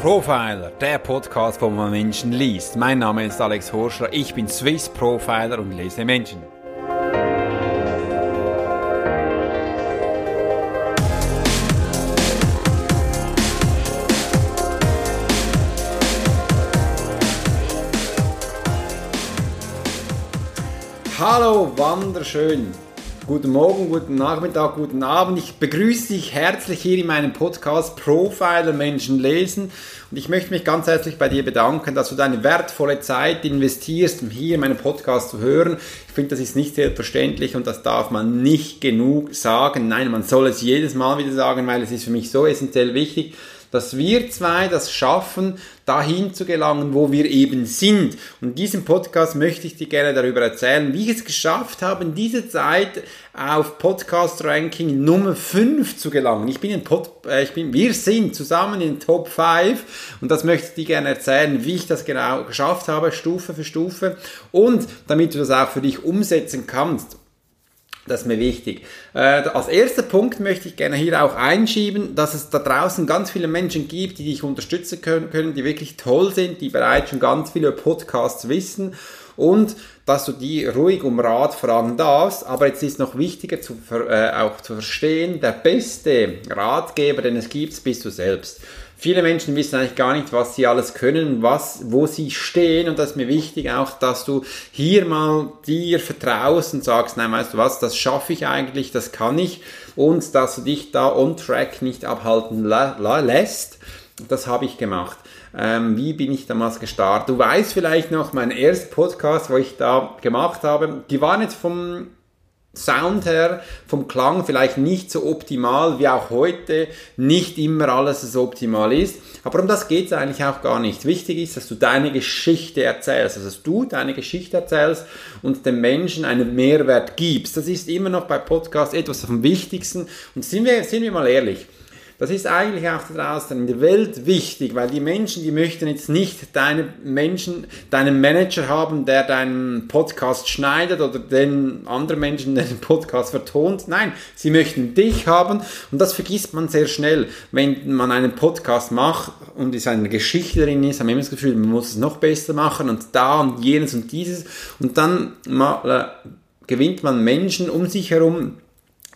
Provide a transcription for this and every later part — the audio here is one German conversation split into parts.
Profiler, der Podcast, wo man Menschen liest. Mein Name ist Alex Horschler, ich bin Swiss Profiler und lese Menschen. Hallo, wunderschön. Guten Morgen, guten Nachmittag, guten Abend. Ich begrüße dich herzlich hier in meinem Podcast Profiler Menschen lesen. Und ich möchte mich ganz herzlich bei dir bedanken, dass du deine wertvolle Zeit investierst, um hier meinen Podcast zu hören. Ich finde, das ist nicht selbstverständlich und das darf man nicht genug sagen. Nein, man soll es jedes Mal wieder sagen, weil es ist für mich so essentiell wichtig dass wir zwei das schaffen, dahin zu gelangen, wo wir eben sind. Und in diesem Podcast möchte ich dir gerne darüber erzählen, wie ich es geschafft habe, in dieser Zeit auf Podcast Ranking Nummer 5 zu gelangen. Ich bin in Pod, äh, ich bin, wir sind zusammen in Top 5 und das möchte ich dir gerne erzählen, wie ich das genau geschafft habe, Stufe für Stufe und damit du das auch für dich umsetzen kannst. Das ist mir wichtig. Äh, als erster Punkt möchte ich gerne hier auch einschieben, dass es da draußen ganz viele Menschen gibt, die dich unterstützen können, können die wirklich toll sind, die bereits schon ganz viele Podcasts wissen und dass du die ruhig um Rat fragen darfst. Aber jetzt ist noch wichtiger zu, äh, auch zu verstehen, der beste Ratgeber, den es gibt, bist du selbst. Viele Menschen wissen eigentlich gar nicht, was sie alles können, was, wo sie stehen und das ist mir wichtig auch, dass du hier mal dir vertraust und sagst, nein, weißt du was, das schaffe ich eigentlich, das kann ich und dass du dich da on track nicht abhalten lässt. Das habe ich gemacht. Ähm, wie bin ich damals gestartet? Du weißt vielleicht noch, mein erster Podcast, wo ich da gemacht habe, die waren jetzt vom Sound her, vom Klang vielleicht nicht so optimal wie auch heute, nicht immer alles so optimal ist. Aber um das geht es eigentlich auch gar nicht. Wichtig ist, dass du deine Geschichte erzählst, also dass du deine Geschichte erzählst und dem Menschen einen Mehrwert gibst. Das ist immer noch bei Podcasts etwas vom Wichtigsten. Und sind wir, sind wir mal ehrlich, das ist eigentlich auch da draußen in der Welt wichtig, weil die Menschen, die möchten jetzt nicht deine Menschen, deinen Manager haben, der deinen Podcast schneidet oder den anderen Menschen, der den Podcast vertont. Nein, sie möchten dich haben und das vergisst man sehr schnell. Wenn man einen Podcast macht und es eine Geschichte drin ist, haben wir immer das Gefühl, man muss es noch besser machen und da und jenes und dieses und dann äh, gewinnt man Menschen um sich herum,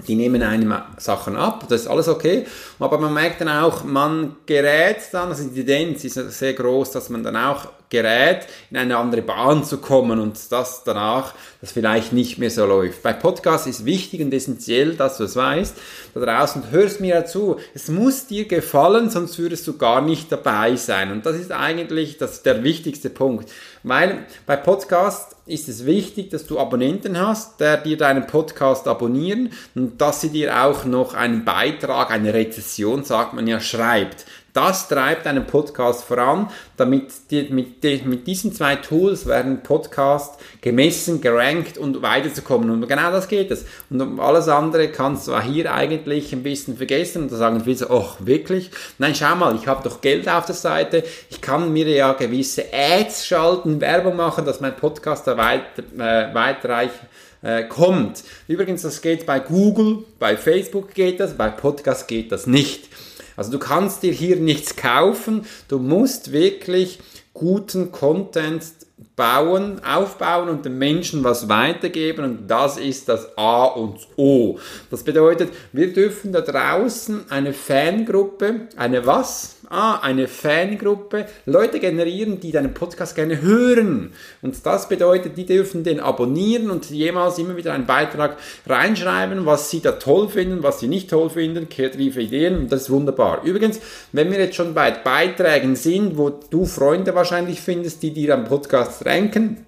die nehmen einem Sachen ab, das ist alles okay, aber man merkt dann auch, man gerät dann, also die Tendenz ist sehr groß, dass man dann auch gerät, in eine andere Bahn zu kommen und das danach, das vielleicht nicht mehr so läuft. Bei Podcasts ist wichtig und essentiell, dass du es weißt, da draußen hörst mir ja zu, es muss dir gefallen, sonst würdest du gar nicht dabei sein. Und das ist eigentlich das, der wichtigste Punkt, weil bei Podcasts ist es wichtig, dass du Abonnenten hast, der dir deinen Podcast abonnieren und dass sie dir auch noch einen Beitrag, eine Rezession, sagt man ja, schreibt. Das treibt einen Podcast voran, damit die, mit, die, mit diesen zwei Tools werden Podcast gemessen, gerankt und weiterzukommen. Und genau das geht es. Und um alles andere kannst du hier eigentlich ein bisschen vergessen und da sagen viele so, oh, wirklich? Nein, schau mal, ich habe doch Geld auf der Seite, ich kann mir ja gewisse Ads schalten, Werbung machen, dass mein Podcast da weiter, äh, weiterreich äh, kommt. Übrigens, das geht bei Google, bei Facebook geht das, bei Podcast geht das nicht. Also du kannst dir hier nichts kaufen, du musst wirklich guten Content bauen, aufbauen und den Menschen was weitergeben und das ist das A und O. Das bedeutet, wir dürfen da draußen eine Fangruppe, eine was? Ah, eine Fangruppe, Leute generieren, die deinen Podcast gerne hören. Und das bedeutet, die dürfen den abonnieren und jemals immer wieder einen Beitrag reinschreiben, was sie da toll finden, was sie nicht toll finden, kreative Ideen und das ist wunderbar. Übrigens, wenn wir jetzt schon bei Beiträgen sind, wo du Freunde wahrscheinlich findest, die dir am Podcast ranken,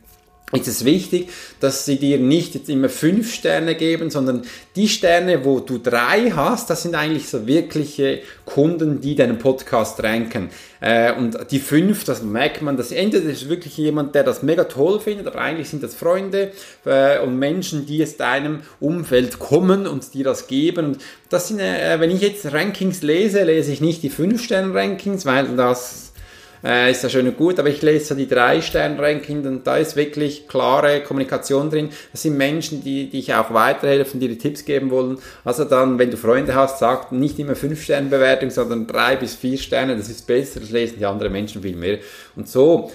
ist es wichtig, dass sie dir nicht jetzt immer fünf Sterne geben, sondern die Sterne, wo du drei hast, das sind eigentlich so wirkliche Kunden, die deinen Podcast ranken. Äh, und die fünf, das merkt man, dass entweder ist wirklich jemand, der das mega toll findet, aber eigentlich sind das Freunde äh, und Menschen, die aus deinem Umfeld kommen und dir das geben. Und das sind, äh, wenn ich jetzt Rankings lese, lese ich nicht die fünf Sterne Rankings, weil das äh, ist ja schön und gut, aber ich lese die drei Stern Ranking und da ist wirklich klare Kommunikation drin. Das sind Menschen, die dich auch weiterhelfen, die dir Tipps geben wollen. Also dann, wenn du Freunde hast, sag nicht immer fünf Sterne Bewertung, sondern drei bis vier Sterne. Das ist besser, das lesen die anderen Menschen viel mehr. Und so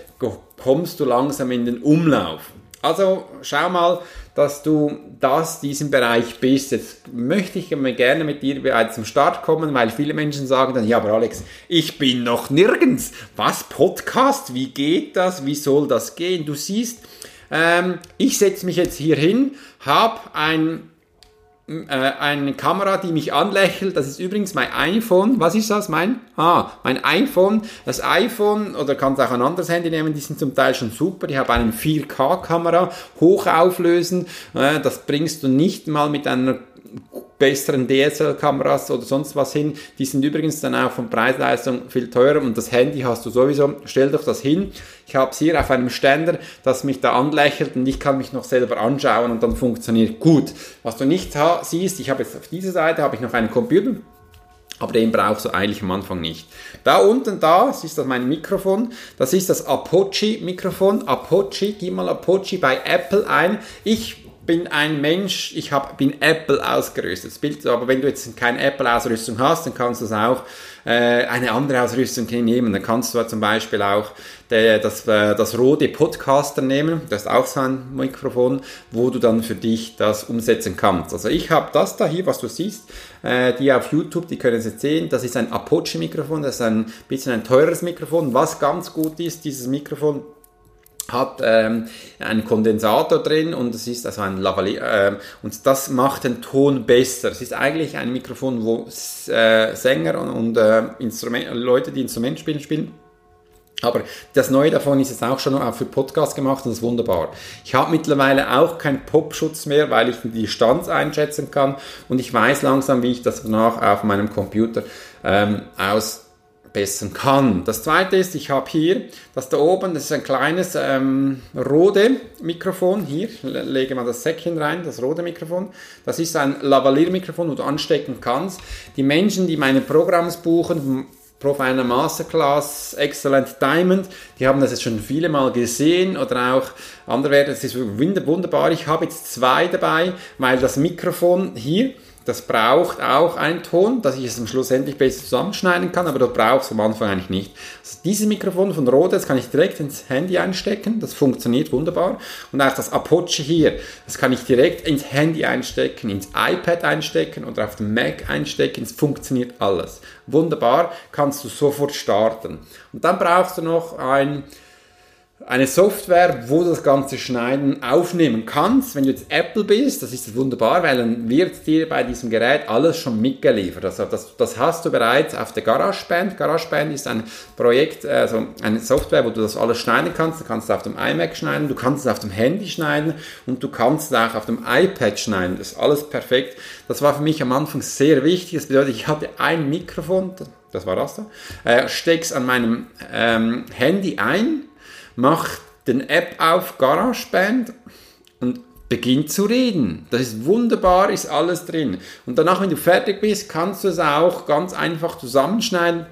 kommst du langsam in den Umlauf. Also schau mal, dass du das, diesen Bereich bist. Jetzt möchte ich gerne mit dir bereits zum Start kommen, weil viele Menschen sagen dann, ja, aber Alex, ich bin noch nirgends. Was, Podcast? Wie geht das? Wie soll das gehen? Du siehst, ähm, ich setze mich jetzt hier hin, habe ein äh, eine Kamera, die mich anlächelt. Das ist übrigens mein iPhone. Was ist das? Mein? Ah, mein iPhone. Das iPhone, oder kannst auch ein anderes Handy nehmen, die sind zum Teil schon super. Ich habe eine 4K-Kamera, hochauflösend. Äh, das bringst du nicht mal mit einer besseren DSL-Kameras oder sonst was hin. Die sind übrigens dann auch von Preisleistung viel teurer und das Handy hast du sowieso. Stell doch das hin. Ich habe es hier auf einem Ständer, das mich da anlächelt und ich kann mich noch selber anschauen und dann funktioniert gut. Was du nicht siehst, ich habe jetzt auf dieser Seite habe ich noch einen Computer. Aber den brauchst du eigentlich am Anfang nicht. Da unten, da, das ist das mein Mikrofon. Das ist das Apoche-Mikrofon. Apoche, gib mal Apoche bei Apple ein. Ich bin ein Mensch, ich hab, bin Apple ausgerüstet. Bild, aber wenn du jetzt keine Apple-Ausrüstung hast, dann kannst du es auch äh, eine andere Ausrüstung nehmen. Dann kannst du zum Beispiel auch der, das, äh, das Rode Podcaster nehmen. Das ist auch so ein Mikrofon, wo du dann für dich das umsetzen kannst. Also ich habe das da hier, was du siehst, äh, die auf YouTube, die können es jetzt sehen. Das ist ein Apoche-Mikrofon, das ist ein bisschen ein teures Mikrofon. Was ganz gut ist, dieses Mikrofon hat ähm, einen Kondensator drin und es ist also ein Lavalier äh, und das macht den Ton besser. Es ist eigentlich ein Mikrofon, wo äh, Sänger und, und äh, Leute, die Instrument spielen, spielen. Aber das Neue davon ist jetzt auch schon auch für Podcast gemacht und das ist wunderbar. Ich habe mittlerweile auch keinen Popschutz mehr, weil ich die Distanz einschätzen kann und ich weiß langsam, wie ich das danach auf meinem Computer ähm, aus bessern kann. Das zweite ist, ich habe hier, das da oben, das ist ein kleines ähm, Rode Mikrofon. Hier lege mal das Säckchen rein, das Rode Mikrofon. Das ist ein Lavalier-Mikrofon, wo du anstecken kannst. Die Menschen, die meine Programms buchen, Profiler Masterclass, Excellent Diamond, die haben das jetzt schon viele Mal gesehen oder auch andere werden, es ist wunderbar. Ich habe jetzt zwei dabei, weil das Mikrofon hier, das braucht auch einen Ton, dass ich es am Schluss endlich besser zusammenschneiden kann, aber das braucht es am Anfang eigentlich nicht. Also dieses Mikrofon von Rode, das kann ich direkt ins Handy einstecken, das funktioniert wunderbar. Und auch das Apoche hier, das kann ich direkt ins Handy einstecken, ins iPad einstecken oder auf dem Mac einstecken, es funktioniert alles. Wunderbar, kannst du sofort starten. Und dann brauchst du noch ein eine Software, wo du das ganze Schneiden aufnehmen kannst. Wenn du jetzt Apple bist, das ist wunderbar, weil dann wird dir bei diesem Gerät alles schon mitgeliefert. Also das, das hast du bereits auf der GarageBand. GarageBand ist ein Projekt, also eine Software, wo du das alles schneiden kannst. Du kannst es auf dem iMac schneiden, du kannst es auf dem Handy schneiden und du kannst es auch auf dem iPad schneiden. Das ist alles perfekt. Das war für mich am Anfang sehr wichtig. Das bedeutet, ich hatte ein Mikrofon, das war das da, äh, steck's an meinem ähm, Handy ein mach den App auf GarageBand und beginnt zu reden. Das ist wunderbar, ist alles drin. Und danach, wenn du fertig bist, kannst du es auch ganz einfach zusammenschneiden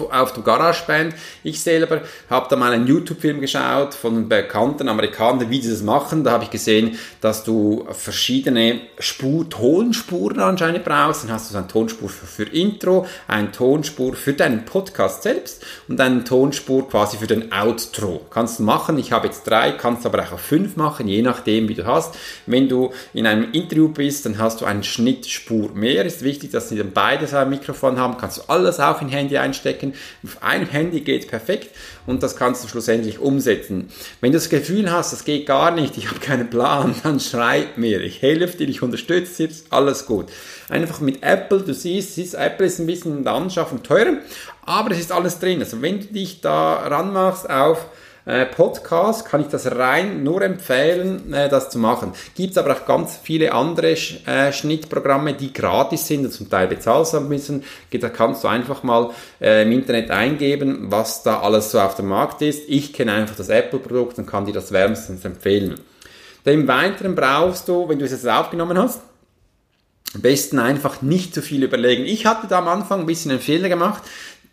auf der GarageBand. Ich selber habe da mal einen YouTube-Film geschaut von einem bekannten Amerikanern, wie die das machen. Da habe ich gesehen, dass du verschiedene Spur, Tonspuren anscheinend brauchst. Dann hast du so eine Tonspur für, für Intro, eine Tonspur für deinen Podcast selbst und eine Tonspur quasi für den Outro. Kannst du machen. Ich habe jetzt drei, kannst aber auch fünf machen, je nachdem, wie du hast. Wenn du in einem Interview bist, dann hast du eine Schnittspur mehr. Ist wichtig, dass sie dann beide so ein Mikrofon haben. Kannst du alles auch in Handy einstecken stecken. Auf einem Handy geht perfekt und das kannst du schlussendlich umsetzen. Wenn du das Gefühl hast, das geht gar nicht, ich habe keinen Plan, dann schreib mir. Ich helfe dir, ich unterstütze dir, alles gut. Einfach mit Apple, du siehst, siehst Apple ist ein bisschen in der Anschaffung teurer, aber es ist alles drin. Also wenn du dich da ranmachst auf äh, Podcast kann ich das rein nur empfehlen, äh, das zu machen. Gibt es aber auch ganz viele andere äh, Schnittprogramme, die gratis sind und zum Teil bezahlt müssen. Da kannst du einfach mal äh, im Internet eingeben, was da alles so auf dem Markt ist. Ich kenne einfach das Apple-Produkt und kann dir das wärmstens empfehlen. Im Weiteren brauchst du, wenn du es jetzt aufgenommen hast, am besten einfach nicht zu viel überlegen. Ich hatte da am Anfang ein bisschen einen Fehler gemacht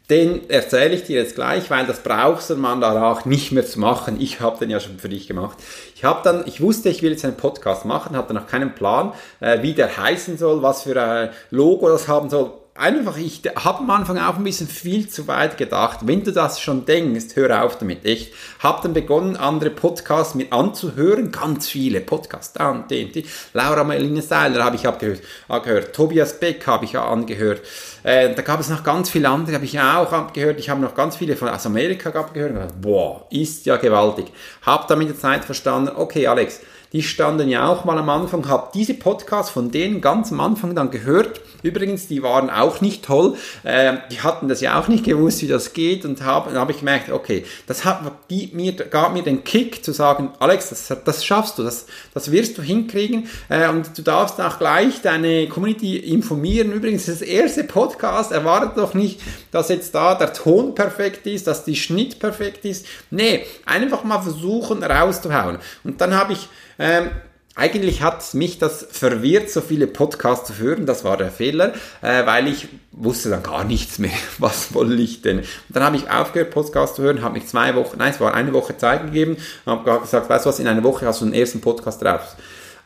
den erzähle ich dir jetzt gleich, weil das brauchst du man danach nicht mehr zu machen. Ich habe den ja schon für dich gemacht. Ich habe dann, ich wusste, ich will jetzt einen Podcast machen, hatte noch keinen Plan, äh, wie der heißen soll, was für ein Logo das haben soll einfach, ich habe am Anfang auch ein bisschen viel zu weit gedacht. Wenn du das schon denkst, hör auf damit, echt. Habe dann begonnen, andere Podcasts mit anzuhören, ganz viele Podcasts, da und den, die. Laura Marlene Seiler habe ich abgehört, angehört, Tobias Beck habe ich angehört. Äh, da gab es noch ganz viele andere, habe ich auch abgehört. Ich habe noch ganz viele von aus Amerika abgehört. Boah, ist ja gewaltig. Habe dann mit der Zeit verstanden, okay Alex, die standen ja auch mal am Anfang, habe diese Podcasts von denen ganz am Anfang dann gehört. Übrigens, die waren auch nicht toll. Äh, die hatten das ja auch nicht gewusst, wie das geht und habe, dann habe ich gemerkt, okay, das hat mir, gab mir den Kick zu sagen, Alex, das, das schaffst du, das, das wirst du hinkriegen äh, und du darfst auch gleich deine Community informieren. Übrigens, das erste Podcast erwartet doch nicht, dass jetzt da der Ton perfekt ist, dass die Schnitt perfekt ist. Nee, einfach mal versuchen rauszuhauen. Und dann habe ich ähm, eigentlich hat mich das verwirrt, so viele Podcasts zu hören. Das war der Fehler, äh, weil ich wusste dann gar nichts mehr. Was wollte ich denn? Und dann habe ich aufgehört, Podcasts zu hören, habe mich zwei Wochen, nein, es war eine Woche Zeit gegeben, habe gesagt, weißt du was, in einer Woche hast du den ersten Podcast raus.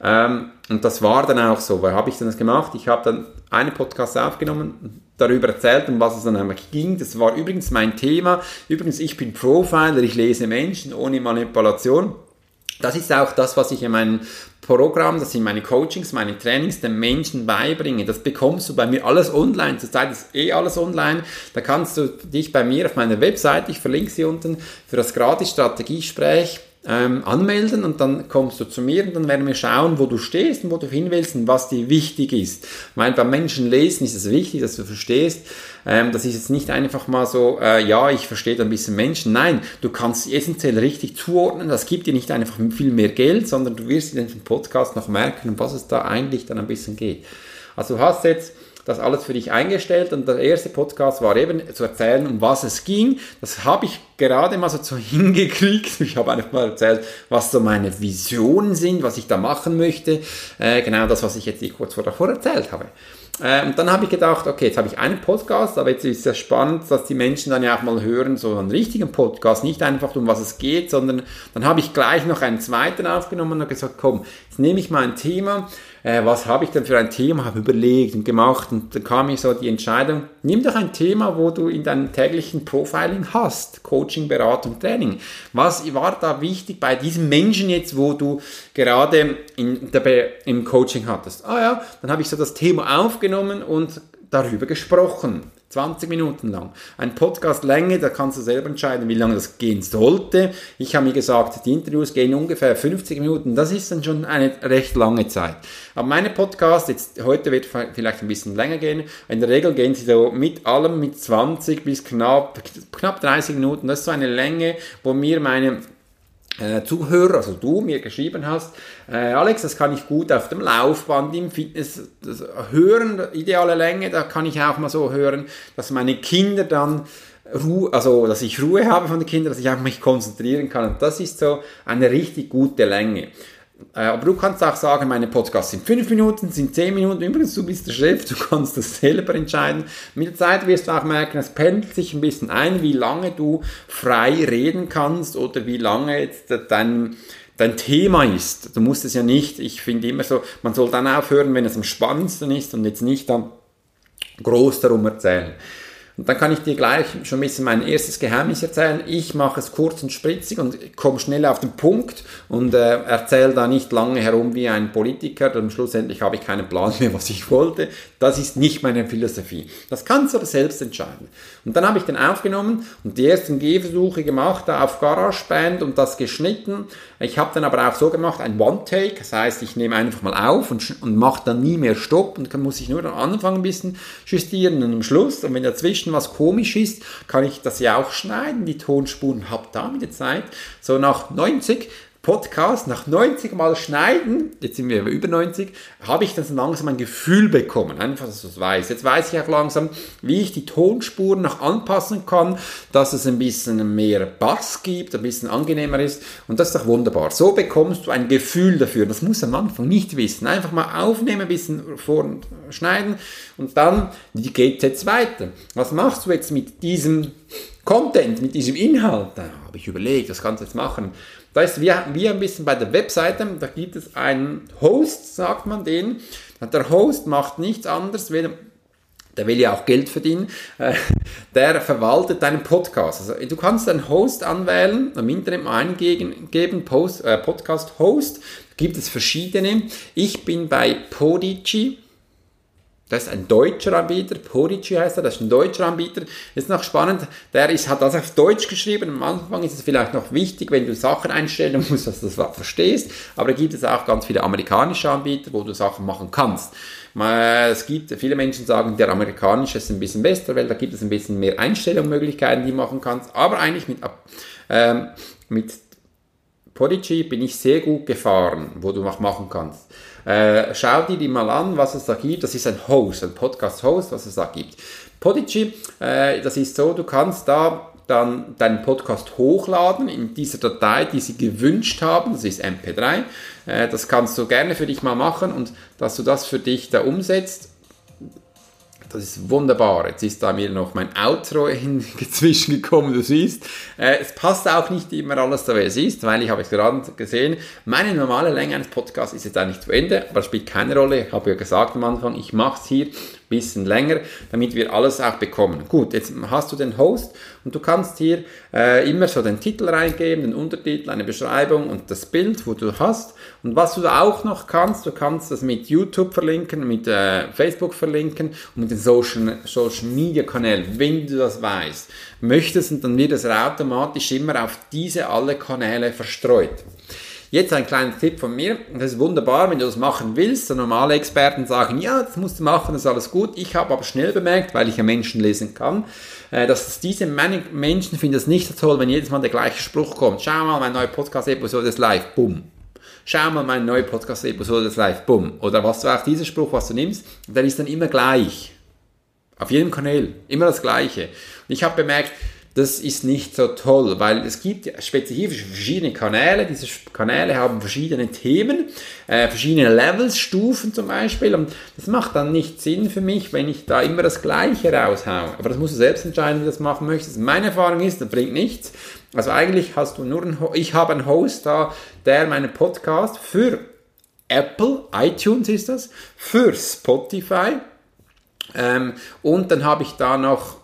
Ähm, und das war dann auch so. Weil habe ich dann das gemacht? Ich habe dann einen Podcast aufgenommen, darüber erzählt, um was es dann eigentlich ging. Das war übrigens mein Thema. Übrigens, ich bin Profiler, ich lese Menschen ohne Manipulation. Das ist auch das, was ich in meinem Programm, das sind meine Coachings, meine Trainings den Menschen beibringe. Das bekommst du bei mir alles online. Zurzeit ist eh alles online. Da kannst du dich bei mir auf meiner Webseite, ich verlinke sie unten, für das gratis Strategiegespräch ähm, anmelden und dann kommst du zu mir und dann werden wir schauen, wo du stehst und wo du hin willst und was dir wichtig ist. Weil beim Menschen lesen ist es wichtig, dass du verstehst, ähm, das ist jetzt nicht einfach mal so, äh, ja, ich verstehe ein bisschen Menschen. Nein, du kannst essentiell richtig zuordnen. Das gibt dir nicht einfach viel mehr Geld, sondern du wirst in dem Podcast noch merken, um was es da eigentlich dann ein bisschen geht. Also du hast jetzt das alles für dich eingestellt und der erste Podcast war eben zu erzählen, um was es ging. Das habe ich gerade mal so zu hingekriegt. Ich habe einfach mal erzählt, was so meine Visionen sind, was ich da machen möchte. Äh, genau das, was ich jetzt kurz davor erzählt habe. Äh, und dann habe ich gedacht, okay, jetzt habe ich einen Podcast, aber jetzt ist es spannend, dass die Menschen dann ja auch mal hören, so einen richtigen Podcast, nicht einfach um was es geht, sondern dann habe ich gleich noch einen zweiten aufgenommen und gesagt, komm, jetzt nehme ich mal ein Thema, äh, was habe ich denn für ein Thema, habe überlegt und gemacht und dann kam mir so die Entscheidung, nimm doch ein Thema, wo du in deinem täglichen Profiling hast, Coaching, Beratung, Training. Was war da wichtig bei diesem Menschen jetzt, wo du gerade in der, im Coaching hattest? Ah ja, dann habe ich so das Thema aufgenommen und darüber gesprochen. 20 Minuten lang. Ein Podcast Länge, da kannst du selber entscheiden, wie lange das gehen sollte. Ich habe mir gesagt, die Interviews gehen ungefähr 50 Minuten. Das ist dann schon eine recht lange Zeit. Aber meine Podcasts, jetzt heute wird vielleicht ein bisschen länger gehen. In der Regel gehen sie so mit allem mit 20 bis knapp, knapp 30 Minuten. Das ist so eine Länge, wo mir meine äh, Zuhörer, also du mir geschrieben hast, äh, Alex, das kann ich gut auf dem Laufband im Fitness hören, ideale Länge, da kann ich auch mal so hören, dass meine Kinder dann Ruhe, also dass ich Ruhe habe von den Kindern, dass ich auch mich konzentrieren kann. Und das ist so eine richtig gute Länge. Äh, aber du kannst auch sagen, meine Podcasts sind 5 Minuten, sind 10 Minuten. Übrigens, du bist der Chef, du kannst das selber entscheiden. Mit der Zeit wirst du auch merken, es pendelt sich ein bisschen ein, wie lange du frei reden kannst oder wie lange jetzt dein, dein Thema ist. Du musst es ja nicht, ich finde immer so, man soll dann aufhören, wenn es am spannendsten ist und jetzt nicht dann groß darum erzählen. Und dann kann ich dir gleich schon ein bisschen mein erstes Geheimnis erzählen. Ich mache es kurz und spritzig und komme schnell auf den Punkt und äh, erzähle da nicht lange herum wie ein Politiker. Dann schlussendlich habe ich keinen Plan mehr, was ich wollte. Das ist nicht meine Philosophie. Das kannst du aber selbst entscheiden. Und dann habe ich den aufgenommen und die ersten Gehversuche gemacht auf GarageBand und das geschnitten. Ich habe dann aber auch so gemacht, ein One-Take. Das heißt, ich nehme einfach mal auf und, und mache dann nie mehr Stopp und dann muss ich nur am Anfang ein bisschen justieren und am Schluss. Und wenn dazwischen dazwischen was komisch ist, kann ich das ja auch schneiden, die Tonspuren, habe da mit der Zeit, so nach 90 Podcast nach 90 Mal schneiden, jetzt sind wir über 90, habe ich dann langsam ein Gefühl bekommen, einfach, dass ich es weiß. Jetzt weiß ich auch langsam, wie ich die Tonspuren noch anpassen kann, dass es ein bisschen mehr Bass gibt, ein bisschen angenehmer ist und das ist doch wunderbar. So bekommst du ein Gefühl dafür. Das muss am Anfang nicht wissen. Einfach mal aufnehmen, ein bisschen vorschneiden und dann, wie geht es jetzt weiter? Was machst du jetzt mit diesem Content, mit diesem Inhalt? Da habe ich überlegt, was kannst du jetzt machen? Da ist wie, wie ein bisschen bei der Webseite, da gibt es einen Host, sagt man den. Der Host macht nichts anderes, der will ja auch Geld verdienen, äh, der verwaltet deinen Podcast. Also du kannst einen Host anwählen, im Internet eingeben, Post, äh, Podcast Host, gibt es verschiedene. Ich bin bei Podigy, das ist ein deutscher Anbieter, Podigy heißt er, das ist ein deutscher Anbieter. Ist noch spannend, der ist, hat das auf Deutsch geschrieben. Am Anfang ist es vielleicht noch wichtig, wenn du Sachen einstellen musst, dass du das verstehst. Aber da gibt es auch ganz viele amerikanische Anbieter, wo du Sachen machen kannst. Es gibt, viele Menschen sagen, der amerikanische ist ein bisschen besser, weil da gibt es ein bisschen mehr Einstellungsmöglichkeiten, die du machen kannst. Aber eigentlich mit, ähm, mit Podigy bin ich sehr gut gefahren, wo du noch machen kannst. Äh, schau dir die mal an, was es da gibt. Das ist ein Host, ein Podcast-Host, was es da gibt. Podigy, äh, das ist so, du kannst da dann deinen Podcast hochladen in dieser Datei, die sie gewünscht haben. Das ist MP3. Äh, das kannst du gerne für dich mal machen und dass du das für dich da umsetzt das ist wunderbar. Jetzt ist da mir noch mein Outro dazwischen gekommen, du siehst. Äh, es passt auch nicht immer alles da, wie es ist, weil ich habe es gerade gesehen, meine normale Länge eines Podcasts ist jetzt eigentlich zu Ende, aber spielt keine Rolle. Ich habe ja gesagt am Anfang, ich mache es hier bisschen länger, damit wir alles auch bekommen. Gut, jetzt hast du den Host und du kannst hier äh, immer so den Titel reingeben, den Untertitel, eine Beschreibung und das Bild, wo du hast. Und was du da auch noch kannst, du kannst das mit YouTube verlinken, mit äh, Facebook verlinken und mit den Social, Social Media Kanälen, wenn du das weißt, möchtest und dann wird es automatisch immer auf diese alle Kanäle verstreut. Jetzt ein kleiner Tipp von mir. Das ist wunderbar, wenn du das machen willst. So normale Experten sagen, ja, das musst du machen, das ist alles gut. Ich habe aber schnell bemerkt, weil ich ja Menschen lesen kann, äh, dass diese Menschen finden es nicht so toll, wenn jedes Mal der gleiche Spruch kommt. Schau mal, meine neue Podcast-Episode ist live. Bumm. Schau mal, meine neue Podcast-Episode ist live. Bumm. Oder was du auch dieser Spruch, was du nimmst, der ist dann immer gleich. Auf jedem Kanal. Immer das Gleiche. Und ich habe bemerkt, das ist nicht so toll, weil es gibt spezifisch verschiedene Kanäle. Diese Kanäle haben verschiedene Themen, äh, verschiedene Levels, Stufen zum Beispiel. Und das macht dann nicht Sinn für mich, wenn ich da immer das Gleiche raushaue. Aber das musst du selbst entscheiden, wie du das machen möchtest. Meine Erfahrung ist, das bringt nichts. Also eigentlich hast du nur einen, ich habe einen Host da, der meinen Podcast für Apple, iTunes ist das, für Spotify, ähm, und dann habe ich da noch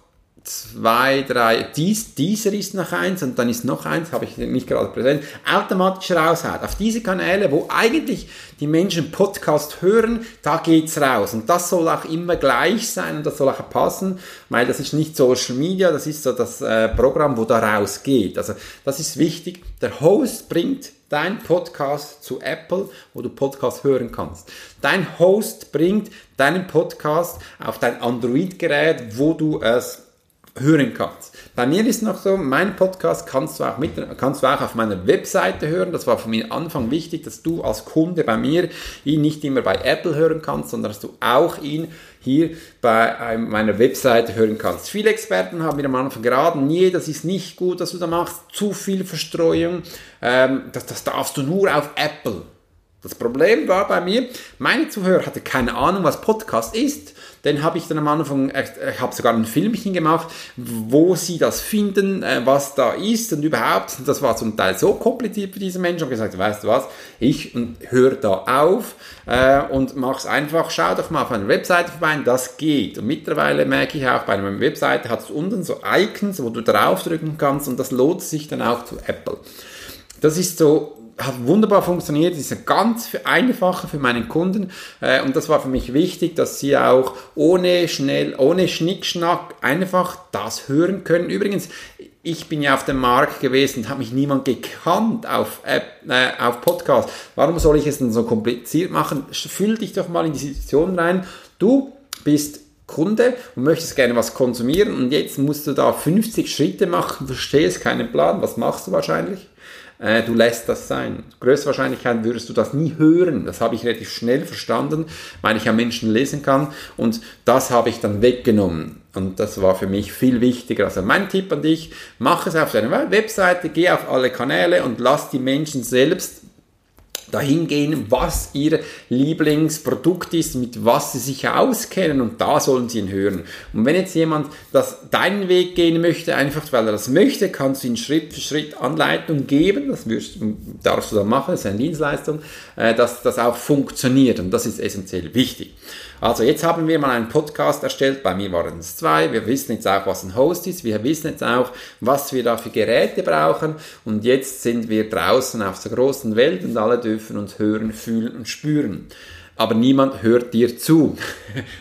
zwei, drei, dies, dieser ist noch eins und dann ist noch eins, habe ich nicht gerade präsent, automatisch raushaut. Auf diese Kanäle, wo eigentlich die Menschen Podcast hören, da geht's raus. Und das soll auch immer gleich sein und das soll auch passen, weil das ist nicht Social Media, das ist so das äh, Programm, wo da rausgeht. Also das ist wichtig. Der Host bringt dein Podcast zu Apple, wo du Podcast hören kannst. Dein Host bringt deinen Podcast auf dein Android-Gerät, wo du es hören kannst. Bei mir ist noch so, mein Podcast kannst du auch mit, kannst du auch auf meiner Webseite hören. Das war von mir Anfang wichtig, dass du als Kunde bei mir ihn nicht immer bei Apple hören kannst, sondern dass du auch ihn hier bei meiner Webseite hören kannst. Viele Experten haben mir am Anfang geraten, nee, das ist nicht gut, dass du da machst, zu viel Verstreuung, ähm, das, das darfst du nur auf Apple. Das Problem war bei mir, meine Zuhörer hatten keine Ahnung, was Podcast ist den habe ich dann am Anfang, ich habe sogar ein Filmchen gemacht, wo sie das finden, äh, was da ist und überhaupt. Das war zum Teil so kompliziert für diese Menschen. Ich habe gesagt, weißt du was, ich höre da auf äh, und es einfach. Schau doch mal auf einer Webseite vorbei, das geht. Und mittlerweile merke ich auch, bei einer Webseite hat es unten so Icons, wo du draufdrücken kannst und das lohnt sich dann auch zu Apple. Das ist so hat wunderbar funktioniert, ist ganz einfacher für meinen Kunden äh, und das war für mich wichtig, dass sie auch ohne schnell, ohne Schnickschnack einfach das hören können. Übrigens, ich bin ja auf dem Markt gewesen, habe mich niemand gekannt auf, App, äh, auf Podcast. Warum soll ich es denn so kompliziert machen? Fühl dich doch mal in die Situation rein. Du bist Kunde und möchtest gerne was konsumieren und jetzt musst du da 50 Schritte machen, verstehst keinen Plan, was machst du wahrscheinlich? Äh, du lässt das sein. Größte Wahrscheinlichkeit würdest du das nie hören. Das habe ich relativ schnell verstanden, weil ich ja Menschen lesen kann und das habe ich dann weggenommen. Und das war für mich viel wichtiger. Also mein Tipp an dich, mach es auf deiner Webseite, geh auf alle Kanäle und lass die Menschen selbst dahin gehen, was ihr Lieblingsprodukt ist, mit was sie sich auskennen und da sollen sie ihn hören. Und wenn jetzt jemand das deinen Weg gehen möchte, einfach weil er das möchte, kannst du ihm Schritt für Schritt Anleitung geben, das wirst, darfst du dann machen, das ist eine Dienstleistung, äh, dass das auch funktioniert und das ist essentiell wichtig. Also jetzt haben wir mal einen Podcast erstellt, bei mir waren es zwei, wir wissen jetzt auch, was ein Host ist, wir wissen jetzt auch, was wir da für Geräte brauchen. Und jetzt sind wir draußen auf der großen Welt und alle dürfen uns hören, fühlen und spüren aber niemand hört dir zu.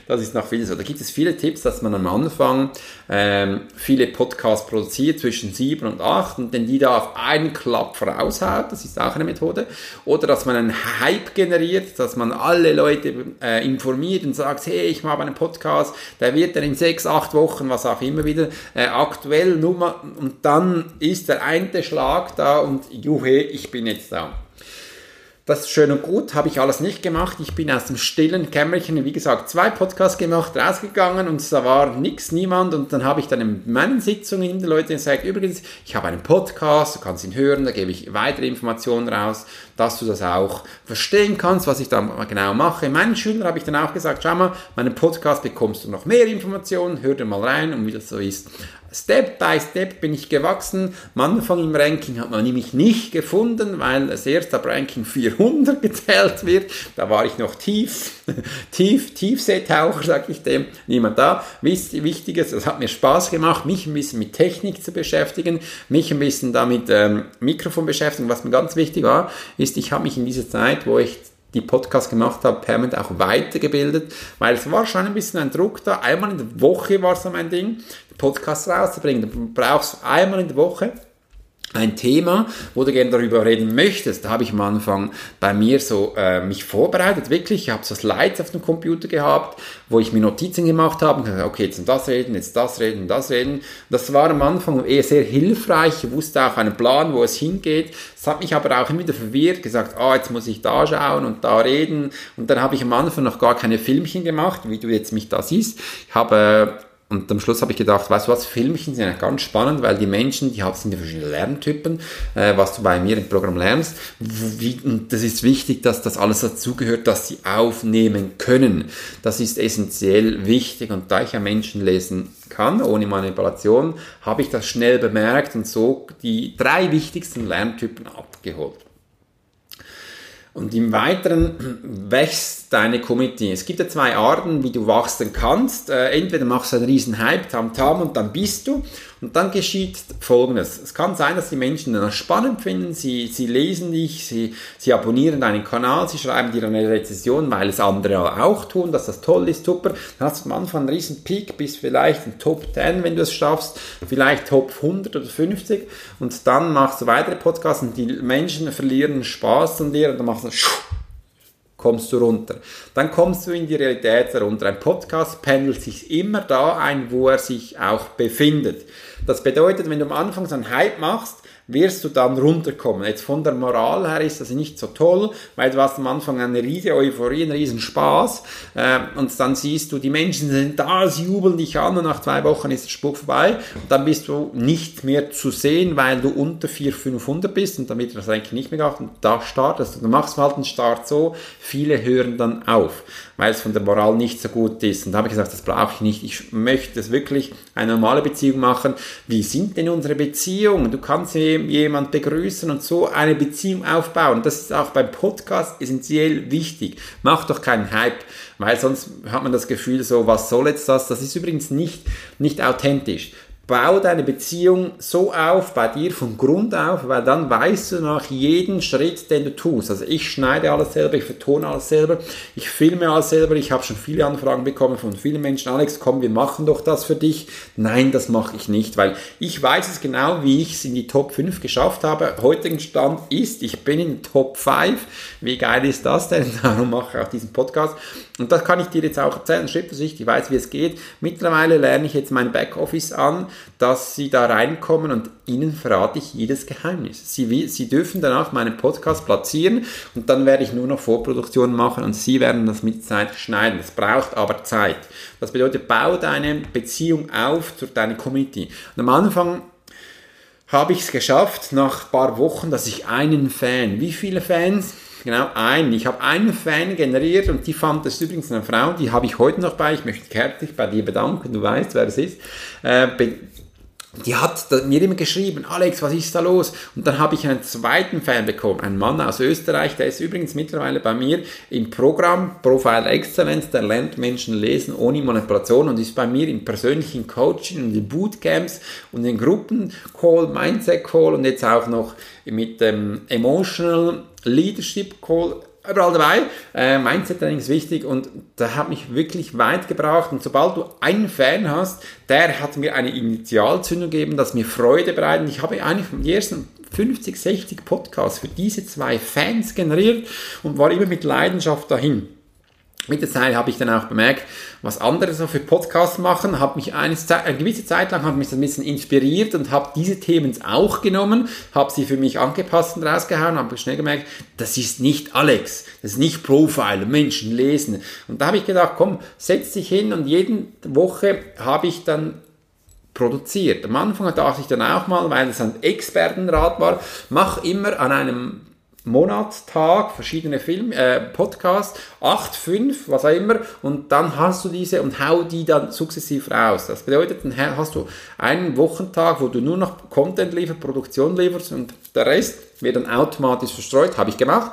Das ist noch viel so. Da gibt es viele Tipps, dass man am Anfang ähm, viele Podcasts produziert zwischen sieben und acht und den die da auf einen Klapp voraushaut. Das ist auch eine Methode. Oder dass man einen Hype generiert, dass man alle Leute äh, informiert und sagt, hey, ich habe einen Podcast, der wird dann in sechs, acht Wochen, was auch immer wieder, äh, aktuell Nummer und dann ist der eine Schlag da und juhe, ich bin jetzt da. Das ist schön und gut, habe ich alles nicht gemacht. Ich bin aus dem stillen Kämmerchen, wie gesagt, zwei Podcasts gemacht, rausgegangen und da war nichts, niemand. Und dann habe ich dann in meinen Sitzungen den Leuten gesagt, übrigens, ich habe einen Podcast, du kannst ihn hören, da gebe ich weitere Informationen raus, dass du das auch verstehen kannst, was ich da genau mache. Meinen Schülern habe ich dann auch gesagt, schau mal, meinen Podcast bekommst du noch mehr Informationen, hör dir mal rein und wie das so ist. Step by Step bin ich gewachsen. Am Anfang im Ranking hat man nämlich nicht gefunden, weil es erst ab Ranking 400 gezählt wird. Da war ich noch tief, tief, Tiefseetaucher, sag ich dem. Niemand da. Wichtiges, es hat mir Spaß gemacht, mich ein bisschen mit Technik zu beschäftigen, mich ein bisschen damit ähm, Mikrofon beschäftigen. Was mir ganz wichtig war, ist, ich habe mich in dieser Zeit, wo ich die Podcast gemacht habe, permanent auch weitergebildet, weil es war schon ein bisschen ein Druck da. Einmal in der Woche war so mein Ding, Podcast rauszubringen. Du brauchst einmal in der Woche ein Thema, wo du gerne darüber reden möchtest. Da habe ich am Anfang bei mir so äh, mich vorbereitet, wirklich. Ich habe so Slides auf dem Computer gehabt, wo ich mir Notizen gemacht habe und gesagt, okay, jetzt das reden, jetzt das reden, das reden. Das war am Anfang eher sehr hilfreich. Ich wusste auch einen Plan, wo es hingeht. Das hat mich aber auch immer wieder verwirrt, gesagt, ah, jetzt muss ich da schauen und da reden. Und dann habe ich am Anfang noch gar keine Filmchen gemacht, wie du jetzt mich da siehst. Ich habe äh, und am Schluss habe ich gedacht, weißt du was, Filmchen sind ja ganz spannend, weil die Menschen, die haben sind ja verschiedene Lerntypen, äh, was du bei mir im Programm lernst. Wie, und das ist wichtig, dass das alles dazugehört, dass sie aufnehmen können. Das ist essentiell wichtig. Und da ich ja Menschen lesen kann, ohne Manipulation, habe ich das schnell bemerkt und so die drei wichtigsten Lerntypen abgeholt. Und im Weiteren wächst deine Community. Es gibt ja zwei Arten, wie du wachsen kannst. Äh, entweder machst du einen riesen Hype, tam tam und dann bist du. Und dann geschieht Folgendes. Es kann sein, dass die Menschen das spannend finden, sie, sie lesen dich, sie, sie abonnieren deinen Kanal, sie schreiben dir eine Rezession, weil es andere auch tun, dass das toll ist, super. Dann hast du am Anfang einen riesen Peak, bis vielleicht in Top 10, wenn du es schaffst, vielleicht Top 100 oder 50 und dann machst du weitere Podcasts und die Menschen verlieren Spaß an dir und dann machst du kommst du runter. Dann kommst du in die Realität herunter. Ein Podcast pendelt sich immer da ein, wo er sich auch befindet. Das bedeutet, wenn du am Anfang so einen Hype machst, wirst du dann runterkommen. Jetzt von der Moral her ist das nicht so toll, weil du hast am Anfang eine riesige Euphorie, einen riesen Spaß äh, und dann siehst du, die Menschen sind da, sie jubeln dich an und nach zwei Wochen ist der Spuk vorbei und dann bist du nicht mehr zu sehen, weil du unter 400, 500 bist und damit das eigentlich nicht mehr gemacht und da startest du. Du machst halt einen Start so, viele hören dann auf, weil es von der Moral nicht so gut ist und da habe ich gesagt, das brauche ich nicht. Ich möchte es wirklich eine normale Beziehung machen. Wie sind denn unsere Beziehungen? Du kannst eben jemand begrüßen und so eine Beziehung aufbauen. Das ist auch beim Podcast essentiell wichtig. Mach doch keinen Hype, weil sonst hat man das Gefühl so, was soll jetzt das? Das ist übrigens nicht, nicht authentisch bau deine Beziehung so auf bei dir von Grund auf, weil dann weißt du nach jedem Schritt, den du tust. Also ich schneide alles selber, ich vertone alles selber, ich filme alles selber. Ich habe schon viele Anfragen bekommen von vielen Menschen. Alex, komm, wir machen doch das für dich. Nein, das mache ich nicht, weil ich weiß es genau, wie ich es in die Top 5 geschafft habe. Heutigen Stand ist, ich bin in Top 5. Wie geil ist das denn? Darum mache ich auch diesen Podcast. Und das kann ich dir jetzt auch erzählen, Schritt für Schritt. Ich weiß, wie es geht. Mittlerweile lerne ich jetzt mein Backoffice an dass sie da reinkommen und ihnen verrate ich jedes Geheimnis. Sie, sie dürfen danach meinen Podcast platzieren und dann werde ich nur noch Vorproduktionen machen und sie werden das mit Zeit schneiden. Das braucht aber Zeit. Das bedeutet, bau deine Beziehung auf zu deiner Community. Und am Anfang habe ich es geschafft, nach ein paar Wochen, dass ich einen Fan, wie viele Fans? Genau, einen. Ich habe einen Fan generiert und die fand das übrigens eine Frau, die habe ich heute noch bei. Ich möchte herzlich bei dir bedanken, du weißt, wer es ist. Äh, die hat mir immer geschrieben, Alex, was ist da los? Und dann habe ich einen zweiten Fan bekommen, einen Mann aus Österreich, der ist übrigens mittlerweile bei mir im Programm Profile Excellence, der lernt Menschen lesen ohne Manipulation und ist bei mir im persönlichen Coaching und in Bootcamps und in Gruppen Call, Mindset Call und jetzt auch noch mit dem Emotional Leadership Call überall dabei. Äh, Mindset-Training ist wichtig und da hat mich wirklich weit gebracht. Und sobald du einen Fan hast, der hat mir eine Initialzündung gegeben, das mir Freude bereitet. Ich habe eigentlich die ersten 50, 60 Podcasts für diese zwei Fans generiert und war immer mit Leidenschaft dahin. Mit der Zeit habe ich dann auch bemerkt, was andere so für Podcasts machen, habe mich eine, eine gewisse Zeit lang hat mich das ein bisschen inspiriert und habe diese Themen auch genommen, habe sie für mich angepasst und rausgehauen, habe schnell gemerkt, das ist nicht Alex, das ist nicht Profile, Menschen lesen. Und da habe ich gedacht, komm, setz dich hin und jede Woche habe ich dann produziert. Am Anfang dachte ich dann auch mal, weil es ein Expertenrat war, mach immer an einem Monatstag, verschiedene Film, äh, Podcasts, 8, 5, was auch immer, und dann hast du diese und hau die dann sukzessiv raus. Das bedeutet, dann hast du einen Wochentag, wo du nur noch Content lieferst, Produktion lieferst und der Rest wird dann automatisch verstreut. Habe ich gemacht.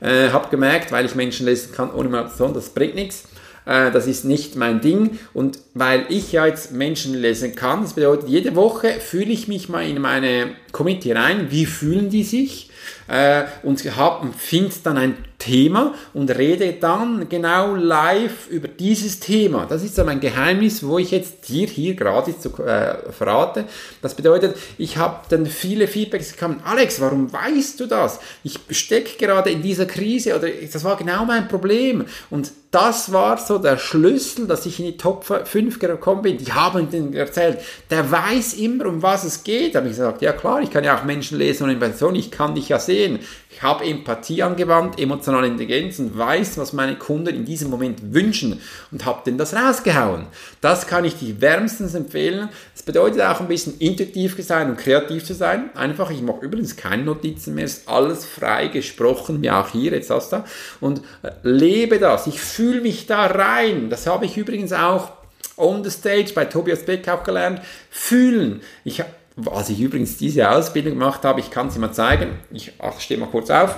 Äh, habe gemerkt, weil ich Menschen lesen kann ohne Motivation, das bringt nichts. Äh, das ist nicht mein Ding. Und weil ich ja jetzt Menschen lesen kann, das bedeutet, jede Woche fühle ich mich mal in meine Community rein. Wie fühlen die sich? Äh, und finde dann ein Thema und rede dann genau live über dieses Thema. Das ist so mein Geheimnis, wo ich jetzt dir hier gratis zu, äh, verrate. Das bedeutet, ich habe dann viele Feedbacks bekommen. Alex, warum weißt du das? Ich stecke gerade in dieser Krise oder das war genau mein Problem. Und das war so der Schlüssel, dass ich in die Top 5 gekommen bin. Die haben den erzählt, der weiß immer, um was es geht. Da habe ich gesagt, ja klar, ich kann ja auch Menschen lesen und in Person, ich kann dich ja sehen. Ich habe Empathie angewandt, emotionale Intelligenz und weiß, was meine Kunden in diesem Moment wünschen und habe denn das rausgehauen. Das kann ich dir wärmstens empfehlen. Es bedeutet auch ein bisschen intuitiv sein und kreativ zu sein. Einfach, ich mache übrigens keine Notizen mehr, ist alles frei gesprochen, wie auch hier, jetzt hast du. Und äh, lebe das. Ich fühle mich da rein. Das habe ich übrigens auch on the stage bei Tobias Beck auch gelernt. Fühlen. Ich was ich übrigens diese Ausbildung gemacht habe, ich kann sie mal zeigen. Ich stehe mal kurz auf.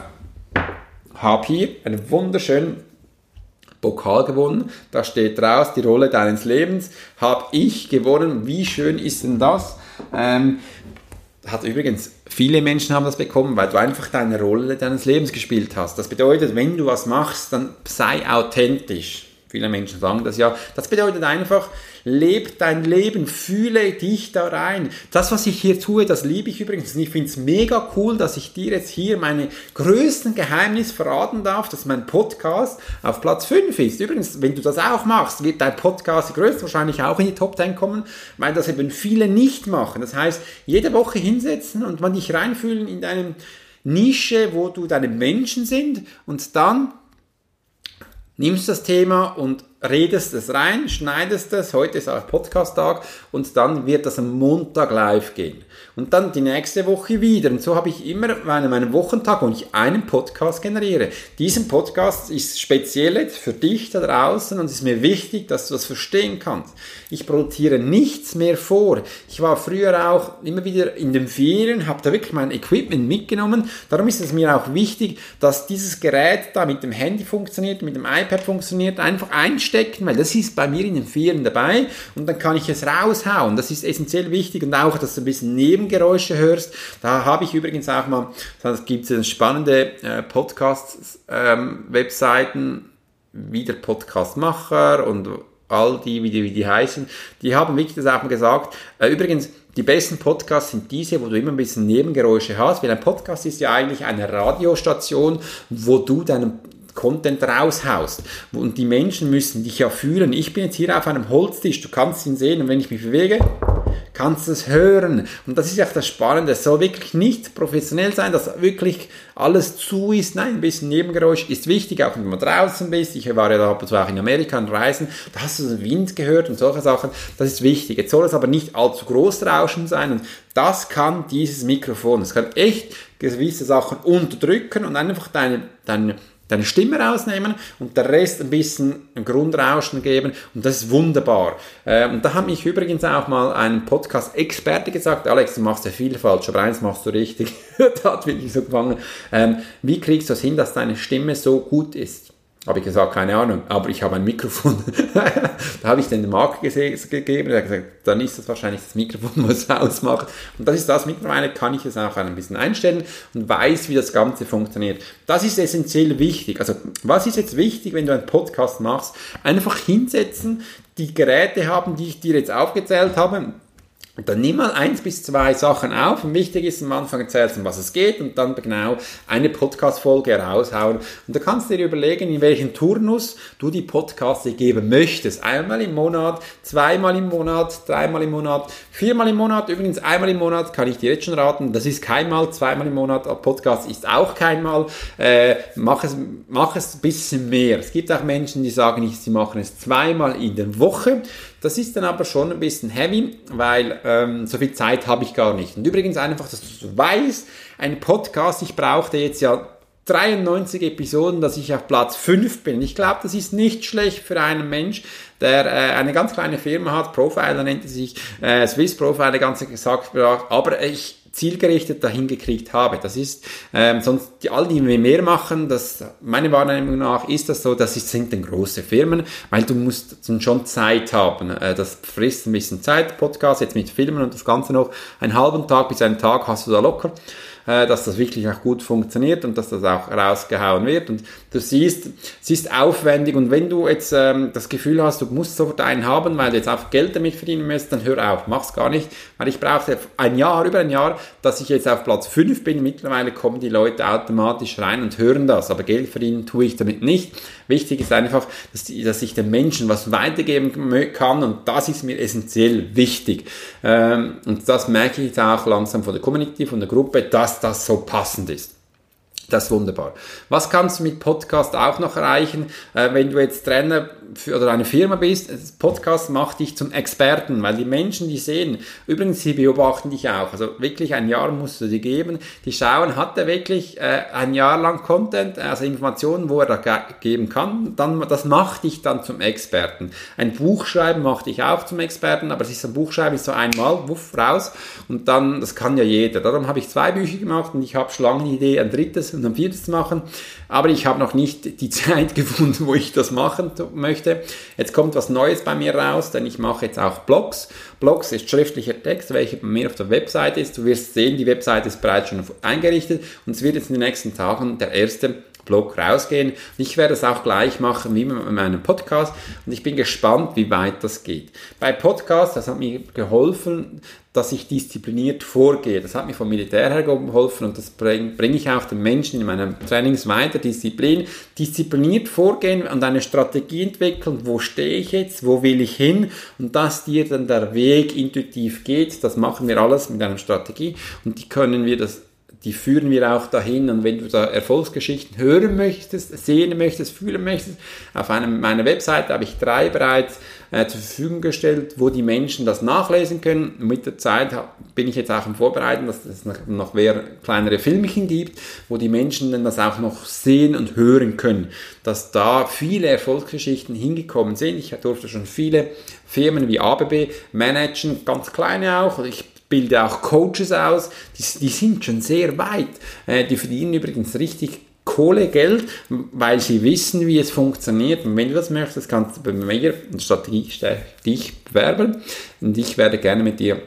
Habe hier einen wunderschönen Pokal gewonnen. Da steht draus die Rolle deines Lebens. Habe ich gewonnen. Wie schön ist denn das? Ähm, hat übrigens viele Menschen haben das bekommen, weil du einfach deine Rolle deines Lebens gespielt hast. Das bedeutet, wenn du was machst, dann sei authentisch. Viele Menschen sagen das ja. Das bedeutet einfach, leb dein Leben, fühle dich da rein. Das, was ich hier tue, das liebe ich übrigens. Und ich finde es mega cool, dass ich dir jetzt hier meine größten Geheimnisse verraten darf, dass mein Podcast auf Platz 5 ist. Übrigens, wenn du das auch machst, wird dein Podcast größtwahrscheinlich auch in die Top 10 kommen, weil das eben viele nicht machen. Das heißt, jede Woche hinsetzen und man dich reinfühlen in deinem Nische, wo du deine Menschen sind und dann nimmst das Thema und redest es rein, schneidest es, heute ist auch Podcast-Tag und dann wird das am Montag live gehen. Und dann die nächste Woche wieder. Und so habe ich immer meinen, meinen Wochentag, wo ich einen Podcast generiere. Diesen Podcast ist speziell jetzt für dich da draußen und es ist mir wichtig, dass du das verstehen kannst. Ich produziere nichts mehr vor. Ich war früher auch immer wieder in den Ferien, habe da wirklich mein Equipment mitgenommen. Darum ist es mir auch wichtig, dass dieses Gerät da mit dem Handy funktioniert, mit dem iPad funktioniert, einfach einstellen stecken, weil das ist bei mir in den Ferien dabei und dann kann ich es raushauen. Das ist essentiell wichtig und auch, dass du ein bisschen Nebengeräusche hörst. Da habe ich übrigens auch mal, es gibt spannende äh, Podcast-Webseiten, ähm, wie der Podcastmacher und all die, wie die, wie die heißen, die haben wirklich das auch mal gesagt. Äh, übrigens, die besten Podcasts sind diese, wo du immer ein bisschen Nebengeräusche hast, weil ein Podcast ist ja eigentlich eine Radiostation, wo du deinen Content raushaust. Und die Menschen müssen dich ja fühlen. Ich bin jetzt hier auf einem Holztisch, du kannst ihn sehen und wenn ich mich bewege, kannst es hören. Und das ist ja das Spannende. Es soll wirklich nicht professionell sein, dass wirklich alles zu ist. Nein, ein bisschen Nebengeräusch ist wichtig, auch wenn man draußen bist. Ich war ja da ab und zu auch in Amerika und Reisen. Da hast du den Wind gehört und solche Sachen. Das ist wichtig. Jetzt soll es aber nicht allzu groß Rauschen sein. Und das kann dieses Mikrofon. Es kann echt gewisse Sachen unterdrücken und einfach deine, deine deine Stimme rausnehmen und der Rest ein bisschen ein Grundrauschen geben und das ist wunderbar. Äh, und da hat mich übrigens auch mal ein Podcast-Experte gesagt, Alex, du machst ja viel falsch, aber eins machst du richtig. da hat wirklich so gefangen. Ähm, wie kriegst du es hin, dass deine Stimme so gut ist? Habe ich gesagt, keine Ahnung, aber ich habe ein Mikrofon. da habe ich den Markt gegeben, er hat gesagt, dann ist das wahrscheinlich das Mikrofon, was ausmacht. Und das ist das, mittlerweile kann ich es auch ein bisschen einstellen und weiß, wie das Ganze funktioniert. Das ist essentiell wichtig. Also, was ist jetzt wichtig, wenn du einen Podcast machst? Einfach hinsetzen, die Geräte haben, die ich dir jetzt aufgezählt habe, und dann nimm mal eins bis zwei Sachen auf. Und wichtig ist am Anfang erzählst, um was es geht und dann genau eine Podcast-Folge raushauen. Und da kannst du dir überlegen, in welchen Turnus du die Podcasts geben möchtest. Einmal im Monat, zweimal im Monat, dreimal im Monat, viermal im Monat. Übrigens einmal im Monat kann ich dir jetzt schon raten. Das ist keinmal, zweimal im Monat. Podcast ist auch keinmal. Äh, mach es, mach es ein bisschen mehr. Es gibt auch Menschen, die sagen, sie machen es zweimal in der Woche. Das ist dann aber schon ein bisschen heavy, weil ähm, so viel Zeit habe ich gar nicht. Und übrigens einfach, dass du weißt, ein Podcast, ich brauchte jetzt ja 93 Episoden, dass ich auf Platz 5 bin. Ich glaube, das ist nicht schlecht für einen Mensch, der äh, eine ganz kleine Firma hat. Profiler nennt er sich, äh, Swiss Profiler, ganz gesagt, aber ich zielgerichtet dahin gekriegt habe. Das ist, ähm, sonst die, all die mehr machen, das, meine Wahrnehmung nach ist das so, das sind dann große Firmen, weil du musst schon Zeit haben. Äh, das frisst ein bisschen Zeit, Podcast, jetzt mit Filmen und das Ganze noch, einen halben Tag bis einen Tag hast du da locker. Äh, dass das wirklich auch gut funktioniert und dass das auch rausgehauen wird. Und du siehst, es ist aufwendig und wenn du jetzt ähm, das Gefühl hast, du musst sofort einen haben, weil du jetzt auch Geld damit verdienen möchtest, dann hör auf, mach's gar nicht, weil ich brauchte ein Jahr, über ein Jahr, dass ich jetzt auf Platz 5 bin. Mittlerweile kommen die Leute automatisch rein und hören das, aber Geld verdienen tue ich damit nicht. Wichtig ist einfach, dass, die, dass ich den Menschen was weitergeben kann und das ist mir essentiell wichtig. Ähm, und das merke ich jetzt auch langsam von der Community, von der Gruppe, dass dass das so passend ist. Das ist wunderbar. Was kannst du mit Podcast auch noch erreichen, äh, wenn du jetzt Trainer für, oder eine Firma bist? Podcast macht dich zum Experten, weil die Menschen, die sehen, übrigens, sie beobachten dich auch. Also wirklich ein Jahr musst du dir geben. Die schauen, hat er wirklich äh, ein Jahr lang Content, also Informationen, wo er da geben kann? Dann, das macht dich dann zum Experten. Ein Buch schreiben macht dich auch zum Experten, aber es ist ein Buch schreiben, ist so einmal, wuff, raus. Und dann, das kann ja jeder. Darum habe ich zwei Bücher gemacht und ich habe schon lange die Idee, ein drittes und ein viertes zu machen. Aber ich habe noch nicht die Zeit gefunden, wo ich das machen möchte. Jetzt kommt was Neues bei mir raus, denn ich mache jetzt auch Blogs. Blogs ist schriftlicher Text, welcher bei mir auf der Webseite ist. Du wirst sehen, die Webseite ist bereits schon eingerichtet und es wird jetzt in den nächsten Tagen der erste Blog rausgehen. Ich werde es auch gleich machen wie mit meinem Podcast und ich bin gespannt, wie weit das geht. Bei Podcast, das hat mir geholfen, dass ich diszipliniert vorgehe. Das hat mir vom Militär her geholfen und das bringe bring ich auch den Menschen in meinem Trainings weiter. Disziplin, diszipliniert vorgehen und eine Strategie entwickeln. Wo stehe ich jetzt? Wo will ich hin? Und dass dir dann der Weg intuitiv geht, das machen wir alles mit einer Strategie und die können wir das die führen wir auch dahin. Und wenn du da Erfolgsgeschichten hören möchtest, sehen möchtest, fühlen möchtest, auf einem, meiner Webseite habe ich drei bereits äh, zur Verfügung gestellt, wo die Menschen das nachlesen können. Mit der Zeit bin ich jetzt auch im Vorbereiten, dass es noch, noch mehr kleinere Filmchen gibt, wo die Menschen dann das auch noch sehen und hören können. Dass da viele Erfolgsgeschichten hingekommen sind. Ich durfte schon viele Firmen wie ABB managen, ganz kleine auch. Ich bilde auch Coaches aus, die, die sind schon sehr weit. Äh, die verdienen übrigens richtig Kohle, Geld, weil sie wissen, wie es funktioniert. Und wenn du das möchtest, kannst du bei mir eine Strategie dich bewerben und ich werde gerne mit dir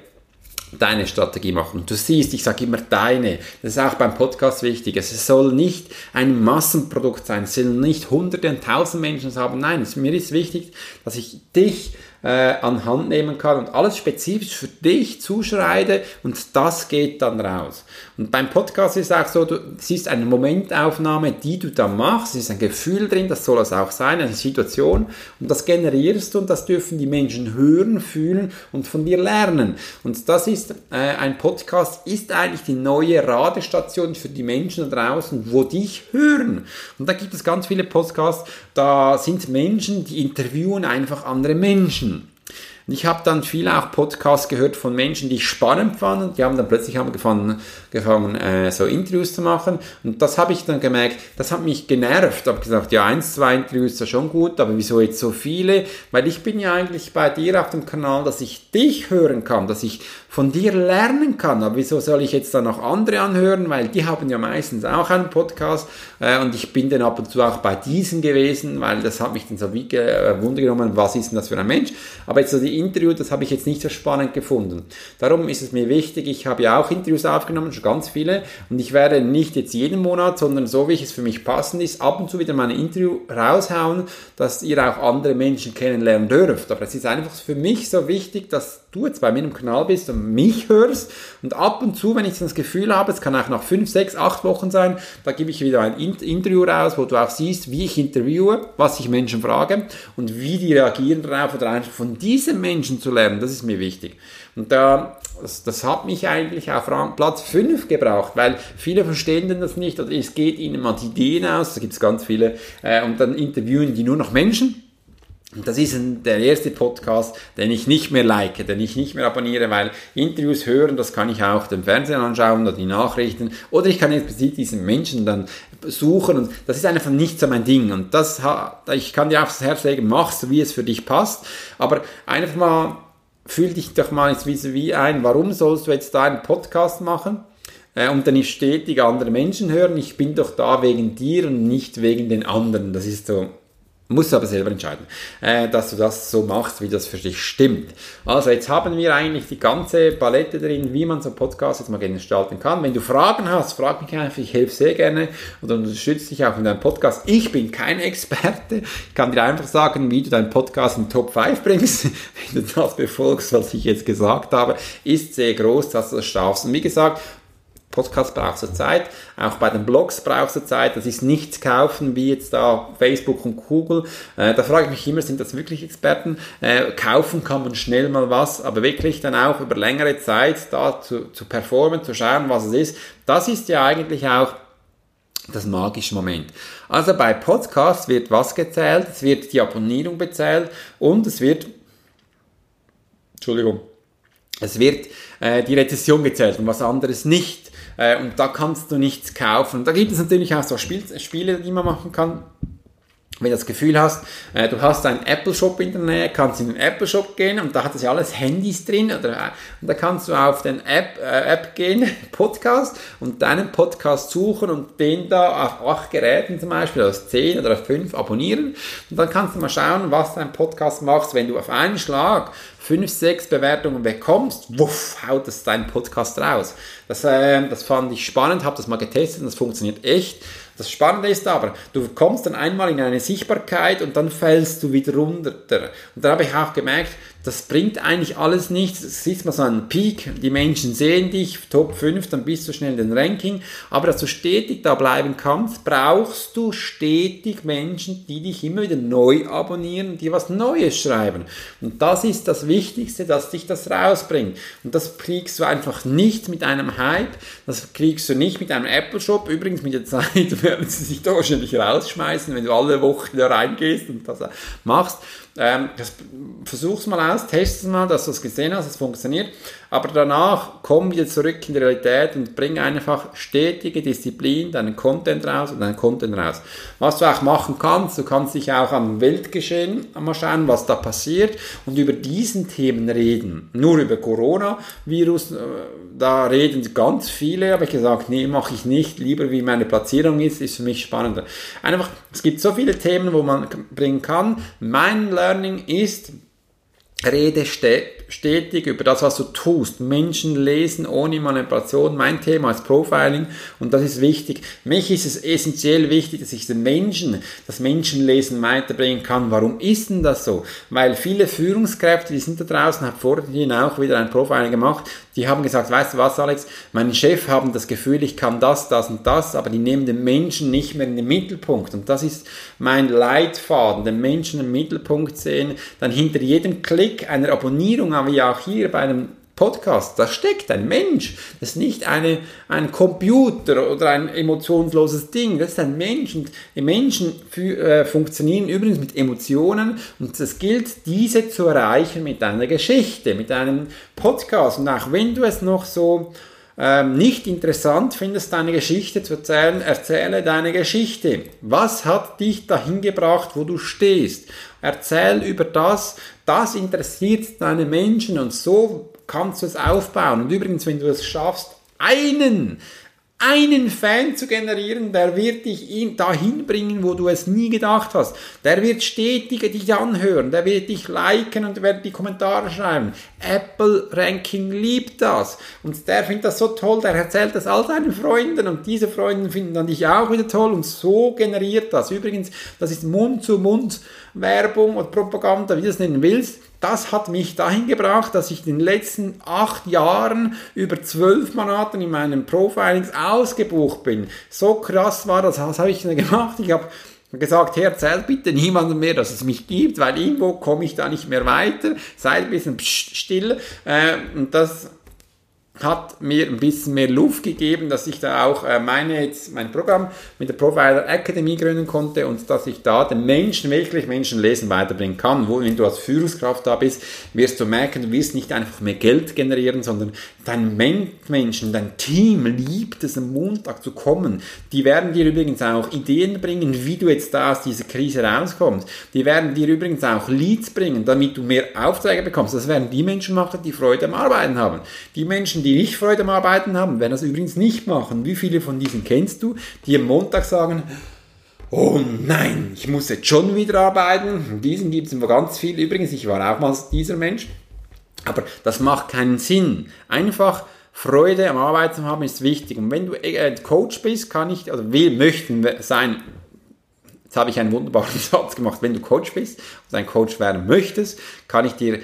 deine Strategie machen. Du siehst, ich sage immer deine. Das ist auch beim Podcast wichtig. Es soll nicht ein Massenprodukt sein. Es sollen nicht hunderte und tausend Menschen haben. Nein, es, mir ist wichtig, dass ich dich äh, an Hand nehmen kann und alles spezifisch für dich zuschreite und das geht dann raus. Und beim Podcast ist auch so, du siehst eine Momentaufnahme, die du da machst, es ist ein Gefühl drin, das soll es auch sein, eine Situation und das generierst du und das dürfen die Menschen hören, fühlen und von dir lernen. Und das ist, äh, ein Podcast ist eigentlich die neue Radestation für die Menschen da draußen, wo dich hören. Und da gibt es ganz viele Podcasts, da sind Menschen, die interviewen einfach andere Menschen. Und ich habe dann viel auch Podcasts gehört von Menschen, die ich spannend fand. Die haben dann plötzlich haben gefangen, äh, so Interviews zu machen. Und das habe ich dann gemerkt, das hat mich genervt. Ich habe gesagt, ja, eins, zwei Interviews ist ja schon gut, aber wieso jetzt so viele? Weil ich bin ja eigentlich bei dir auf dem Kanal, dass ich dich hören kann, dass ich von dir lernen kann. Aber wieso soll ich jetzt dann noch andere anhören? Weil die haben ja meistens auch einen Podcast äh, und ich bin dann ab und zu auch bei diesen gewesen, weil das hat mich dann so wie äh, Wunder genommen, was ist denn das für ein Mensch? Aber jetzt so die Interview, das habe ich jetzt nicht so spannend gefunden. Darum ist es mir wichtig, ich habe ja auch Interviews aufgenommen, schon ganz viele und ich werde nicht jetzt jeden Monat, sondern so wie es für mich passend ist, ab und zu wieder mein Interview raushauen, dass ihr auch andere Menschen kennenlernen dürft. Aber es ist einfach für mich so wichtig, dass du jetzt bei mir im Kanal bist und mich hörst und ab und zu, wenn ich das Gefühl habe, es kann auch nach fünf, sechs, acht Wochen sein, da gebe ich wieder ein Interview raus, wo du auch siehst, wie ich interviewe, was ich Menschen frage und wie die reagieren darauf oder einfach von diesen Menschen zu lernen, das ist mir wichtig. Und da, das, das hat mich eigentlich auf Platz 5 gebraucht, weil viele verstehen das nicht oder es geht ihnen mal die Ideen aus, da gibt es ganz viele äh, und dann interviewen die nur noch Menschen das ist der erste Podcast, den ich nicht mehr like, den ich nicht mehr abonniere, weil Interviews hören, das kann ich auch den Fernsehen anschauen oder die Nachrichten oder ich kann explizit diesen Menschen dann suchen und das ist einfach nicht so mein Ding und das, ich kann dir aufs Herz legen, machst wie es für dich passt, aber einfach mal, fühl dich doch mal ins wie ein, warum sollst du jetzt da einen Podcast machen? Äh, und dann stetig andere Menschen hören, ich bin doch da wegen dir und nicht wegen den anderen. Das ist so Musst du aber selber entscheiden, äh, dass du das so machst, wie das für dich stimmt. Also jetzt haben wir eigentlich die ganze Palette drin, wie man so einen Podcast jetzt mal gestalten kann. Wenn du Fragen hast, frag mich einfach, ich helfe sehr gerne und unterstütze dich auch in deinem Podcast. Ich bin kein Experte, ich kann dir einfach sagen, wie du deinen Podcast in Top 5 bringst. Wenn du das befolgst, was ich jetzt gesagt habe, ist sehr groß, dass du das schaffst. Und wie gesagt, Podcast brauchst du Zeit, auch bei den Blogs brauchst du Zeit, das ist nichts kaufen wie jetzt da Facebook und Google. Äh, da frage ich mich immer, sind das wirklich Experten? Äh, kaufen kann man schnell mal was, aber wirklich dann auch über längere Zeit da zu, zu performen, zu schauen, was es ist, das ist ja eigentlich auch das magische Moment. Also bei Podcasts wird was gezählt, es wird die Abonnierung bezählt und es wird, Entschuldigung, es wird äh, die Rezession gezählt und was anderes nicht. Äh, und da kannst du nichts kaufen. da gibt es natürlich auch so Spiel, Spiele, die man machen kann. Wenn du das Gefühl hast, äh, du hast einen Apple Shop in der Nähe, kannst in den Apple Shop gehen und da hat es ja alles Handys drin oder, äh, und da kannst du auf den App, äh, App gehen, Podcast und deinen Podcast suchen und den da auf acht Geräten zum Beispiel, aus zehn oder auf fünf abonnieren und dann kannst du mal schauen, was dein Podcast macht, wenn du auf einen Schlag fünf, sechs Bewertungen bekommst, wuff, haut das dein Podcast raus. Das, äh, das fand ich spannend, habe das mal getestet und das funktioniert echt. Das Spannende ist aber, du kommst dann einmal in eine Sichtbarkeit und dann fällst du wieder runter. Und da habe ich auch gemerkt, das bringt eigentlich alles nichts. Es siehst mal so einen Peak, die Menschen sehen dich, Top 5, dann bist du schnell in den Ranking. Aber dass du stetig da bleiben kannst, brauchst du stetig Menschen, die dich immer wieder neu abonnieren, die was Neues schreiben. Und das ist das Wichtigste, dass dich das rausbringt. Und das kriegst du einfach nicht mit einem Hype, das kriegst du nicht mit einem Apple Shop. Übrigens mit der Zeit werden sie sich da wahrscheinlich rausschmeißen, wenn du alle Wochen da reingehst und das machst. Ähm, das, versuch's mal aus, test es mal, dass du es gesehen hast, es funktioniert. Aber danach komm wieder zurück in die Realität und bring einfach stetige Disziplin, deinen Content raus und deinen Content raus. Was du auch machen kannst, du kannst dich auch am Weltgeschehen mal schauen, was da passiert und über diesen Themen reden. Nur über Coronavirus, äh, da reden ganz viele, habe ich gesagt, nee, mache ich nicht, lieber wie meine Platzierung ist, ist für mich spannender. Einfach, es gibt so viele Themen, wo man bringen kann. Mein Learning ist, rede stetig über das, was du tust. Menschen lesen ohne Manipulation. Mein Thema ist Profiling und das ist wichtig. Mich ist es essentiell wichtig, dass ich den Menschen, das Menschenlesen weiterbringen kann. Warum ist denn das so? Weil viele Führungskräfte, die sind da draußen, habe vorhin auch wieder ein Profiling gemacht, die haben gesagt, weißt du was, Alex, mein Chef haben das Gefühl, ich kann das, das und das, aber die nehmen den Menschen nicht mehr in den Mittelpunkt. Und das ist mein Leitfaden, den Menschen im Mittelpunkt sehen, dann hinter jedem Klick einer Abonnierung, wie auch hier bei einem Podcast, da steckt ein Mensch. Das ist nicht eine, ein Computer oder ein emotionsloses Ding. Das ist ein Mensch. Und die Menschen äh, funktionieren übrigens mit Emotionen und es gilt, diese zu erreichen mit einer Geschichte, mit einem Podcast. Und auch wenn du es noch so ähm, nicht interessant findest, deine Geschichte zu erzählen, erzähle deine Geschichte. Was hat dich dahin gebracht, wo du stehst? Erzähl über das, das interessiert deine Menschen und so kannst du es aufbauen. Und übrigens, wenn du es schaffst, einen, einen Fan zu generieren, der wird dich dahin bringen, wo du es nie gedacht hast. Der wird stetig dich anhören, der wird dich liken und wird die Kommentare schreiben. Apple Ranking liebt das. Und der findet das so toll, der erzählt das all seinen Freunden und diese Freunde finden dann dich auch wieder toll und so generiert das. Übrigens, das ist Mund zu Mund Werbung oder Propaganda, wie du es nennen willst das hat mich dahin gebracht, dass ich in den letzten acht Jahren über zwölf Monaten in meinen Profilings ausgebucht bin. So krass war das. Was habe ich denn gemacht? Ich habe gesagt, hey, erzählt bitte niemandem mehr, dass es mich gibt, weil irgendwo komme ich da nicht mehr weiter. Seid ein bisschen still. Äh, und das hat mir ein bisschen mehr Luft gegeben, dass ich da auch äh, meine, jetzt mein Programm mit der Profiler Academy gründen konnte und dass ich da den Menschen, wirklich Menschen lesen, weiterbringen kann. Wo, wenn du als Führungskraft da bist, wirst du merken, du wirst nicht einfach mehr Geld generieren, sondern dein Menschen, dein Team liebt es, am Montag zu kommen. Die werden dir übrigens auch Ideen bringen, wie du jetzt da aus dieser Krise rauskommst. Die werden dir übrigens auch Leads bringen, damit du mehr Aufträge bekommst. Das werden die Menschen machen, die Freude am Arbeiten haben. Die Menschen, die nicht Freude am Arbeiten haben, werden das übrigens nicht machen. Wie viele von diesen kennst du, die am Montag sagen, oh nein, ich muss jetzt schon wieder arbeiten. Diesen gibt es ganz viel. Übrigens, ich war auch mal dieser Mensch. Aber das macht keinen Sinn. Einfach Freude am Arbeiten haben ist wichtig. Und wenn du äh, Coach bist, kann ich, also wir möchten sein, jetzt habe ich einen wunderbaren Satz gemacht, wenn du Coach bist und ein Coach werden möchtest, kann ich dir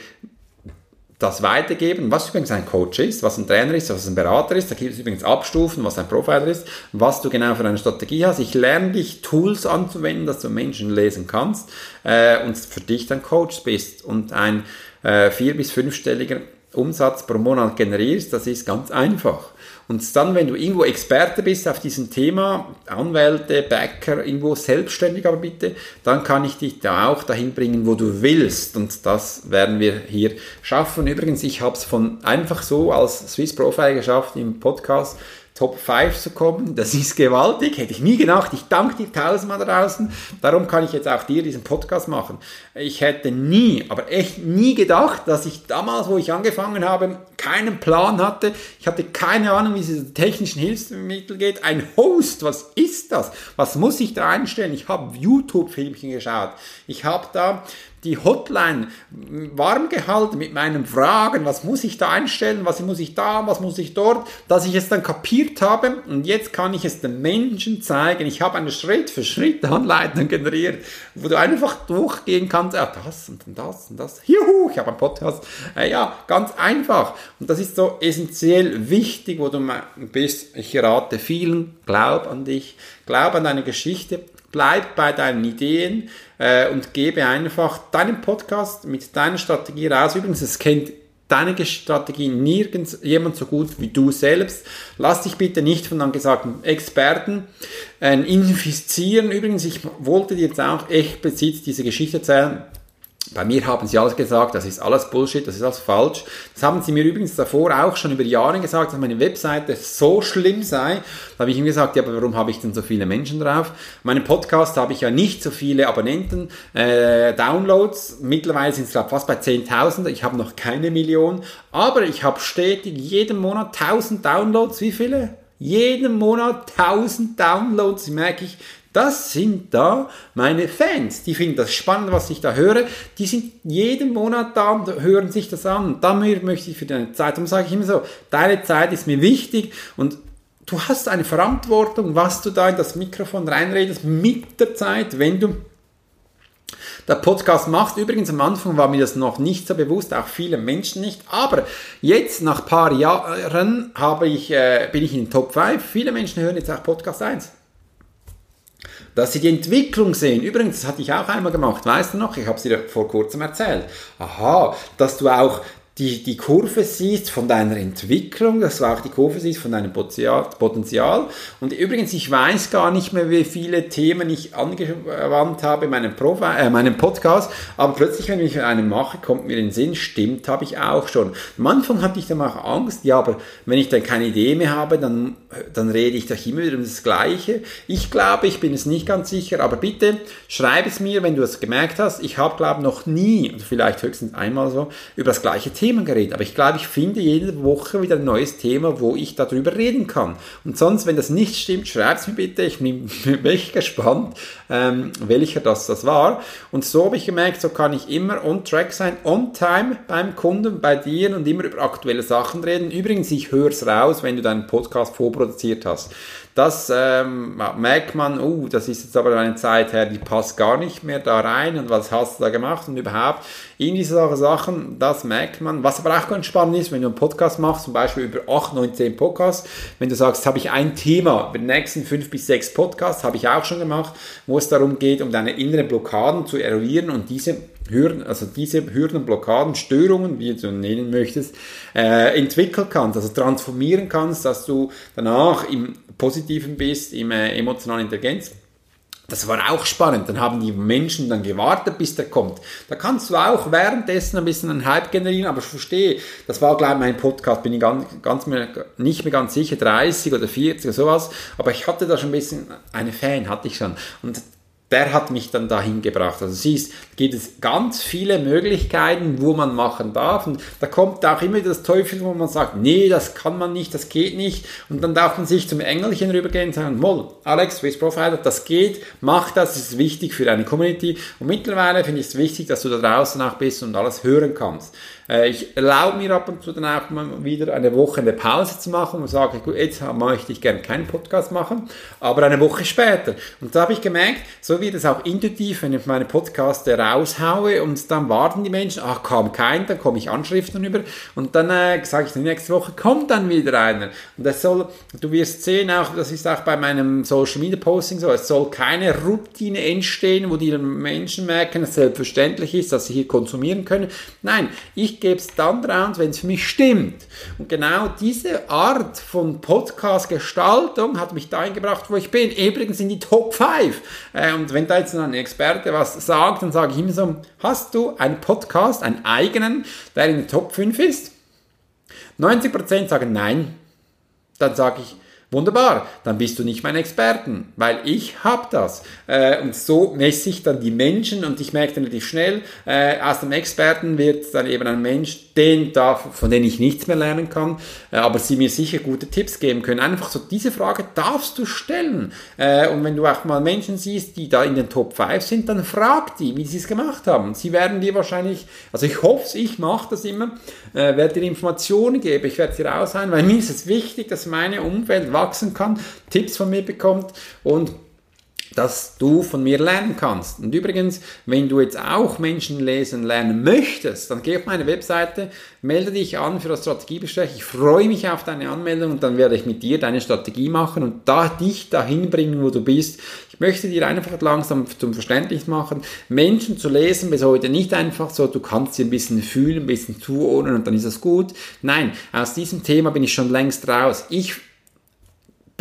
das weitergeben, was übrigens ein Coach ist, was ein Trainer ist, was ein Berater ist. Da gibt es übrigens Abstufen, was ein Profiler ist, was du genau für eine Strategie hast. Ich lerne dich, Tools anzuwenden, dass du Menschen lesen kannst äh, und für dich dann Coach bist und ein äh, vier- bis fünfstelliger Umsatz pro Monat generierst. Das ist ganz einfach. Und dann, wenn du irgendwo Experte bist auf diesem Thema, Anwälte, Bäcker, irgendwo selbstständig aber bitte, dann kann ich dich da auch dahin bringen, wo du willst. Und das werden wir hier schaffen. Übrigens, ich habe es von einfach so als Swiss Profile geschafft im Podcast Top 5 zu kommen. Das ist gewaltig, hätte ich nie gedacht. Ich danke dir tausendmal draußen. Darum kann ich jetzt auch dir diesen Podcast machen. Ich hätte nie, aber echt nie gedacht, dass ich damals, wo ich angefangen habe, keinen Plan hatte. Ich hatte keine Ahnung, wie es diese technischen Hilfsmittel geht. Ein Host, was ist das? Was muss ich da einstellen? Ich habe YouTube-Filmchen geschaut. Ich habe da die Hotline warm gehalten mit meinen Fragen, was muss ich da einstellen, was muss ich da, was muss ich dort, dass ich es dann kapiert habe und jetzt kann ich es den Menschen zeigen. Ich habe eine Schritt-für-Schritt-Anleitung generiert, wo du einfach durchgehen kannst, ja, das und das und das. Juhu, ich habe einen Podcast. Äh, ja, ganz einfach. Und das ist so essentiell wichtig, wo du bist. Ich rate vielen, glaub an dich, glaub an deine Geschichte, bleib bei deinen Ideen äh, und gebe einfach deinen Podcast mit deiner Strategie raus. Übrigens, es kennt deine Strategie nirgends jemand so gut wie du selbst. Lass dich bitte nicht von angesagten Experten äh, infizieren. Übrigens, ich wollte dir jetzt auch echt bezieht diese Geschichte erzählen. Bei mir haben sie alles gesagt, das ist alles Bullshit, das ist alles falsch. Das haben sie mir übrigens davor auch schon über Jahre gesagt, dass meine Webseite so schlimm sei. Da habe ich ihm gesagt, ja, aber warum habe ich denn so viele Menschen drauf? Meinen Podcast habe ich ja nicht so viele Abonnenten, äh, Downloads. Mittlerweile sind es glaube fast bei 10.000. Ich habe noch keine Million. Aber ich habe stetig jeden Monat 1000 Downloads. Wie viele? Jeden Monat 1000 Downloads, merke ich, Das sind da meine Fans. Die finden das spannend, was ich da höre. Die sind jeden Monat da und hören sich das an. Und damit möchte ich für deine Zeit, darum sage ich immer so, deine Zeit ist mir wichtig und du hast eine Verantwortung, was du da in das Mikrofon reinredest mit der Zeit, wenn du der Podcast machst. Übrigens am Anfang war mir das noch nicht so bewusst, auch viele Menschen nicht. Aber jetzt nach ein paar Jahren habe ich, äh, bin ich in den Top 5. Viele Menschen hören jetzt auch Podcast 1 dass sie die Entwicklung sehen. Übrigens, das hatte ich auch einmal gemacht, weißt du noch? Ich habe es dir vor kurzem erzählt. Aha, dass du auch die, die Kurve siehst von deiner Entwicklung, dass du auch die Kurve siehst von deinem Potenzial. Und übrigens, ich weiß gar nicht mehr, wie viele Themen ich angewandt habe in meinem, Profi äh, meinem Podcast, aber plötzlich, wenn ich einen mache, kommt mir in den Sinn, stimmt, habe ich auch schon. Am Anfang hatte ich dann auch Angst, ja, aber wenn ich dann keine Idee mehr habe, dann, dann rede ich doch immer wieder um das Gleiche. Ich glaube, ich bin es nicht ganz sicher, aber bitte schreib es mir, wenn du es gemerkt hast. Ich habe, glaube noch nie, vielleicht höchstens einmal so, über das gleiche Thema Themen geredet, aber ich glaube, ich finde jede Woche wieder ein neues Thema, wo ich darüber reden kann. Und sonst, wenn das nicht stimmt, schreibt es mir bitte. Ich bin echt gespannt, ähm, welcher das, das war. Und so habe ich gemerkt, so kann ich immer on track sein, on time beim Kunden, bei dir und immer über aktuelle Sachen reden. Übrigens, ich höre es raus, wenn du deinen Podcast vorproduziert hast. Das ähm, merkt man, uh, das ist jetzt aber eine Zeit her, die passt gar nicht mehr da rein und was hast du da gemacht und überhaupt in diese Sachen, das merkt man. Was aber auch ganz spannend ist, wenn du einen Podcast machst, zum Beispiel über 8, 9, 10 Podcasts, wenn du sagst, habe ich ein Thema, über die nächsten 5 bis 6 Podcasts, habe ich auch schon gemacht, wo es darum geht, um deine inneren Blockaden zu eruieren und diese Hürden, also diese Hürden, Blockaden, Störungen, wie du nennen möchtest, äh, entwickeln kannst, also transformieren kannst, dass du danach im Positiven bist, im äh, emotionalen Intelligenz. Das war auch spannend. Dann haben die Menschen dann gewartet, bis der kommt. Da kannst du auch währenddessen ein bisschen einen Hype generieren, aber ich verstehe, das war gleich mein Podcast, bin ich ganz, ganz mehr, nicht mehr ganz sicher, 30 oder 40 oder sowas, aber ich hatte da schon ein bisschen, eine Fan hatte ich schon. Und der hat mich dann dahin gebracht. Also siehst, gibt es ganz viele Möglichkeiten, wo man machen darf. Und da kommt auch immer das Teufel, wo man sagt, nee, das kann man nicht, das geht nicht. Und dann darf man sich zum Engelchen rübergehen und sagen, Moll, Alex, Swiss Profiler, das geht, mach das, das ist wichtig für deine Community. Und mittlerweile finde ich es wichtig, dass du da draußen auch bist und alles hören kannst. Äh, ich erlaube mir ab und zu dann auch mal wieder eine Woche eine Pause zu machen und sage, gut, jetzt möchte ich gerne keinen Podcast machen, aber eine Woche später. Und da habe ich gemerkt, so wird es auch intuitiv, wenn ich meine Podcasts raushaue und dann warten die Menschen, ach, kam kein, dann komme ich Anschriften über und dann äh, sage ich, die nächste Woche kommt dann wieder einer. Und das soll, du wirst sehen, auch, das ist auch bei meinem Social Media Posting so, es soll keine Routine entstehen, wo die Menschen merken, es selbstverständlich ist, dass sie hier konsumieren können. Nein, ich gebe es dann raus, wenn es für mich stimmt. Und genau diese Art von Podcast-Gestaltung hat mich dahin gebracht, wo ich bin. Übrigens in die Top 5. Äh, und wenn da jetzt ein Experte was sagt, dann sage ich immer so, hast du einen Podcast, einen eigenen, der in den Top 5 ist? 90% sagen nein. Dann sage ich, Wunderbar, dann bist du nicht mein Experten, weil ich habe das. Äh, und so messe ich dann die Menschen und ich merke dann relativ schnell, äh, aus dem Experten wird dann eben ein Mensch, den darf, von dem ich nichts mehr lernen kann, äh, aber sie mir sicher gute Tipps geben können. Einfach so, diese Frage darfst du stellen. Äh, und wenn du auch mal Menschen siehst, die da in den Top 5 sind, dann frag die, wie sie es gemacht haben. Sie werden dir wahrscheinlich, also ich hoffe ich mache das immer, äh, werde dir Informationen geben, ich werde sie raushauen, weil mir ist es wichtig, dass meine Umwelt wachsen kann, Tipps von mir bekommt und dass du von mir lernen kannst. Und übrigens, wenn du jetzt auch Menschen lesen lernen möchtest, dann geh auf meine Webseite, melde dich an für das Strategiebesprech. Ich freue mich auf deine Anmeldung und dann werde ich mit dir deine Strategie machen und da dich dahin bringen, wo du bist. Ich möchte dir einfach langsam zum Verständnis machen. Menschen zu lesen bis heute nicht einfach so, du kannst sie ein bisschen fühlen, ein bisschen zuordnen und dann ist es gut. Nein, aus diesem Thema bin ich schon längst raus. Ich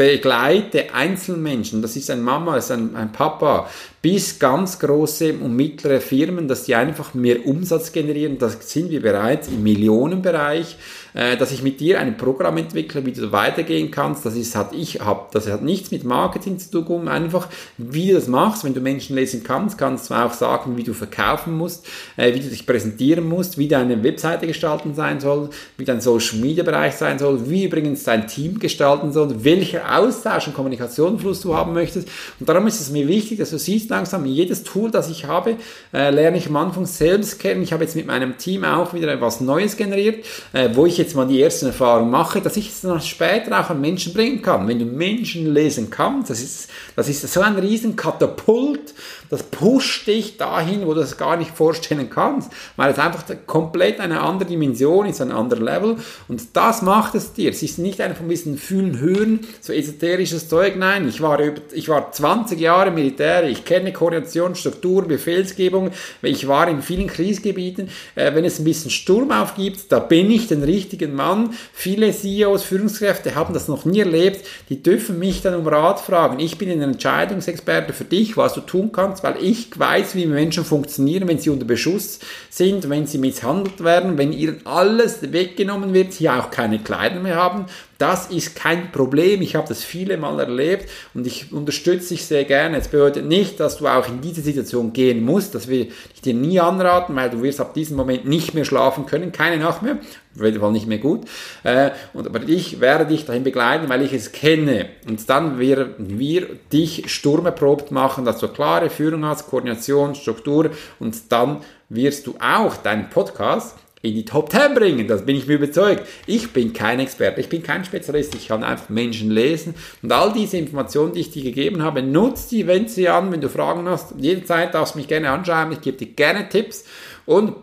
begleite Einzelmenschen, das ist ein Mama, das ist ein, ein Papa, bis ganz große und mittlere Firmen, dass die einfach mehr Umsatz generieren. Da sind wir bereits im Millionenbereich äh, dass ich mit dir ein Programm entwickle, wie du weitergehen kannst. Das ist, hat ich, hab, das hat nichts mit Marketing zu tun, einfach wie du das machst. Wenn du Menschen lesen kannst, kannst du auch sagen, wie du verkaufen musst, äh, wie du dich präsentieren musst, wie deine Webseite gestalten sein soll, wie dein Social Media Bereich sein soll, wie übrigens dein Team gestalten soll, welcher Austausch und Kommunikationsfluss du haben möchtest. Und darum ist es mir wichtig, dass du siehst langsam, jedes Tool, das ich habe, äh, lerne ich am Anfang selbst kennen. Ich habe jetzt mit meinem Team auch wieder etwas Neues generiert, äh, wo ich jetzt mal die ersten Erfahrungen mache, dass ich es dann später auch an Menschen bringen kann. Wenn du Menschen lesen kannst, das ist, das ist so ein riesen Katapult, das pusht dich dahin, wo du es gar nicht vorstellen kannst, weil es einfach komplett eine andere Dimension ist, ein anderer Level und das macht es dir. Es ist nicht einfach ein bisschen fühlen, hören, so esoterisches Zeug, nein, ich war, über, ich war 20 Jahre Militär, ich kenne Koordination, Struktur, Befehlsgebung, ich war in vielen Kriegsgebieten, äh, wenn es ein bisschen Sturm aufgibt, da bin ich den richtigen Mann. Viele CEOs, Führungskräfte haben das noch nie erlebt, die dürfen mich dann um Rat fragen. Ich bin ein Entscheidungsexperte für dich, was du tun kannst, weil ich weiß, wie Menschen funktionieren, wenn sie unter Beschuss sind, wenn sie misshandelt werden, wenn ihnen alles weggenommen wird, sie auch keine Kleider mehr haben. Das ist kein Problem. Ich habe das viele Mal erlebt und ich unterstütze dich sehr gerne. Es bedeutet nicht, dass du auch in diese Situation gehen musst. Das will ich dir nie anraten, weil du wirst ab diesem Moment nicht mehr schlafen können. Keine Nacht mehr. Auf jeden Fall nicht mehr gut. Äh, und, aber ich werde dich dahin begleiten, weil ich es kenne. Und dann werden wir dich sturmerprobt machen, dass du klare Führung hast, Koordination, Struktur und dann wirst du auch deinen Podcast in die Top 10 bringen. Das bin ich mir überzeugt. Ich bin kein Experte, ich bin kein Spezialist. Ich kann einfach Menschen lesen und all diese Informationen, die ich dir gegeben habe, nutze die, wende sie an, wenn du Fragen hast. Jederzeit darfst du mich gerne anschauen. Ich gebe dir gerne Tipps und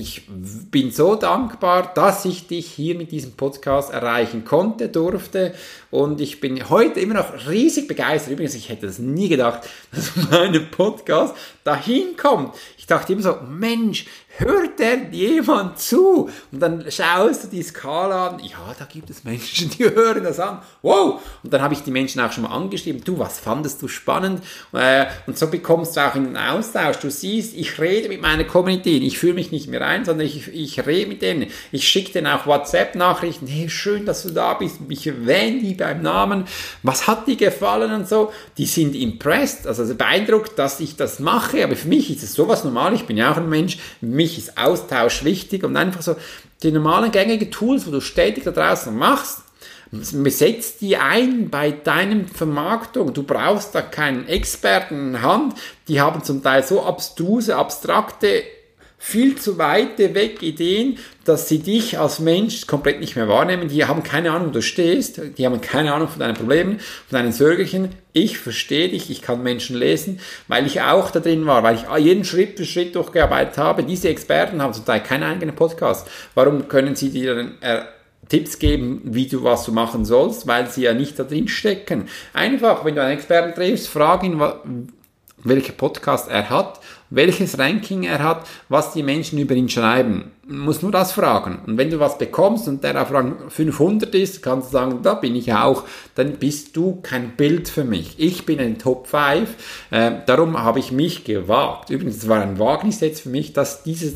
ich bin so dankbar, dass ich dich hier mit diesem Podcast erreichen konnte, durfte und ich bin heute immer noch riesig begeistert. Übrigens, ich hätte das nie gedacht, dass mein Podcast dahin kommt. Ich dachte immer so, Mensch, hört denn jemand zu? Und dann schaust du die Skala an. Ja, da gibt es Menschen, die hören das an. Wow! Und dann habe ich die Menschen auch schon mal angeschrieben. Du, was fandest du spannend? Äh, und so bekommst du auch einen Austausch. Du siehst, ich rede mit meiner Community. Ich fühle mich nicht mehr ein, sondern ich, ich rede mit denen. Ich schicke denen auch WhatsApp-Nachrichten. Hey, schön, dass du da bist. Ich erwähne die beim Namen. Was hat dir gefallen und so? Die sind impressed, also beeindruckt, dass ich das mache. Aber für mich ist es sowas normal. Ich bin ja auch ein Mensch. Mich mich ist Austausch wichtig und einfach so die normalen gängigen Tools, wo du stetig da draußen machst, setzt die ein bei deinem Vermarktung. Du brauchst da keinen Experten in Hand. Die haben zum Teil so abstruse, abstrakte viel zu weite weg Ideen, dass sie dich als Mensch komplett nicht mehr wahrnehmen. Die haben keine Ahnung, wo du stehst. Die haben keine Ahnung von deinen Problemen, von deinen Sorgerchen. Ich verstehe dich, ich kann Menschen lesen, weil ich auch da drin war, weil ich jeden Schritt für Schritt durchgearbeitet habe. Diese Experten haben zum Teil keinen eigenen Podcast. Warum können sie dir dann äh, Tipps geben, wie du was du machen sollst, weil sie ja nicht da drin stecken. Einfach, wenn du einen Experten triffst, frag ihn, welcher Podcast er hat, welches Ranking er hat, was die Menschen über ihn schreiben. Man muss nur das fragen. Und wenn du was bekommst und der auf Rang 500 ist, kannst du sagen, da bin ich auch, dann bist du kein Bild für mich. Ich bin ein Top 5, äh, darum habe ich mich gewagt. Übrigens, es war ein Wagnis jetzt für mich, dass dieses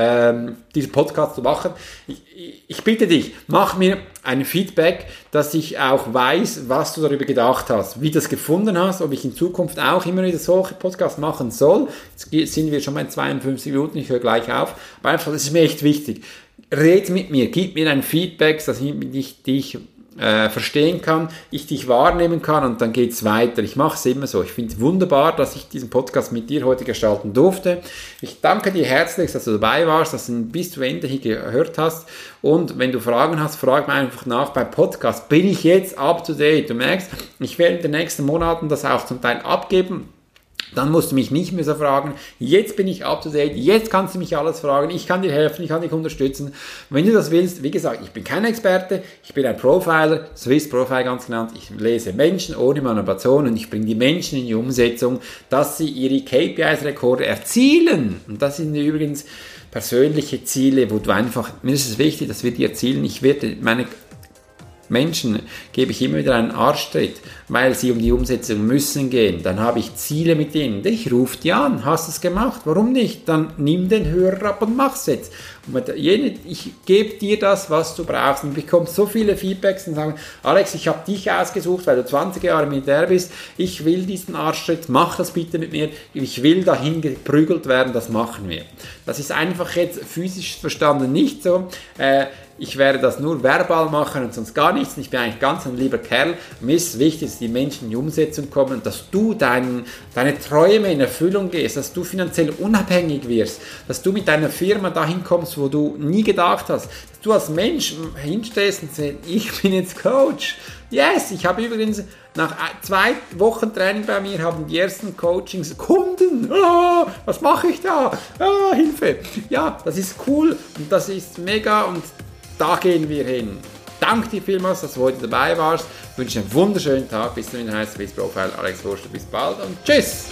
ähm, diesen Podcast zu machen. Ich, ich, bitte dich, mach mir ein Feedback, dass ich auch weiß, was du darüber gedacht hast, wie du das gefunden hast, ob ich in Zukunft auch immer wieder solche Podcasts machen soll. Jetzt sind wir schon bei 52 Minuten, ich höre gleich auf. Aber einfach, das ist mir echt wichtig. Red mit mir, gib mir ein Feedback, dass ich dich äh, verstehen kann, ich dich wahrnehmen kann und dann geht's weiter. Ich mache es immer so. Ich finde es wunderbar, dass ich diesen Podcast mit dir heute gestalten durfte. Ich danke dir herzlich, dass du dabei warst, dass du bis zu Ende hier gehört hast. Und wenn du Fragen hast, frag mir einfach nach beim Podcast. Bin ich jetzt up to date? Du merkst, ich werde in den nächsten Monaten das auch zum Teil abgeben dann musst du mich nicht mehr so fragen, jetzt bin ich up to date, jetzt kannst du mich alles fragen, ich kann dir helfen, ich kann dich unterstützen. Wenn du das willst, wie gesagt, ich bin kein Experte, ich bin ein Profiler, Swiss Profile ganz genannt, ich lese Menschen ohne Manipulation und ich bringe die Menschen in die Umsetzung, dass sie ihre KPIs-Rekorde erzielen. Und das sind übrigens persönliche Ziele, wo du einfach, mir ist es wichtig, dass wir die erzielen. Ich werde meine Menschen gebe ich immer wieder einen Arschtritt, weil sie um die Umsetzung müssen gehen. Dann habe ich Ziele mit ihnen. Ich rufe die an, hast du es gemacht? Warum nicht? Dann nimm den Hörer ab und mach's jetzt. Und ich gebe dir das, was du brauchst. Und bekomme so viele Feedbacks und sagen, Alex, ich habe dich ausgesucht, weil du 20 Jahre Militär bist. Ich will diesen Arschtritt, mach das bitte mit mir. Ich will dahin geprügelt werden, das machen wir. Das ist einfach jetzt physisch verstanden nicht so. Äh, ich werde das nur verbal machen und sonst gar nichts. Ich bin eigentlich ganz ein lieber Kerl. Mir ist wichtig, dass die Menschen in die Umsetzung kommen dass du dein, deine Träume in Erfüllung gehst, dass du finanziell unabhängig wirst, dass du mit deiner Firma dahin kommst, wo du nie gedacht hast, dass du als Mensch hinstehst und sagst, ich bin jetzt Coach. Yes, ich habe übrigens nach zwei Wochen Training bei mir haben die ersten Coachings Kunden. Oh, was mache ich da? Oh, Hilfe. Ja, das ist cool und das ist mega und da gehen wir hin. Danke dir vielmals, dass du heute dabei warst. Ich wünsche einen wunderschönen Tag. Bis zum nächsten Profile. Alex Wurst. Bis bald und tschüss.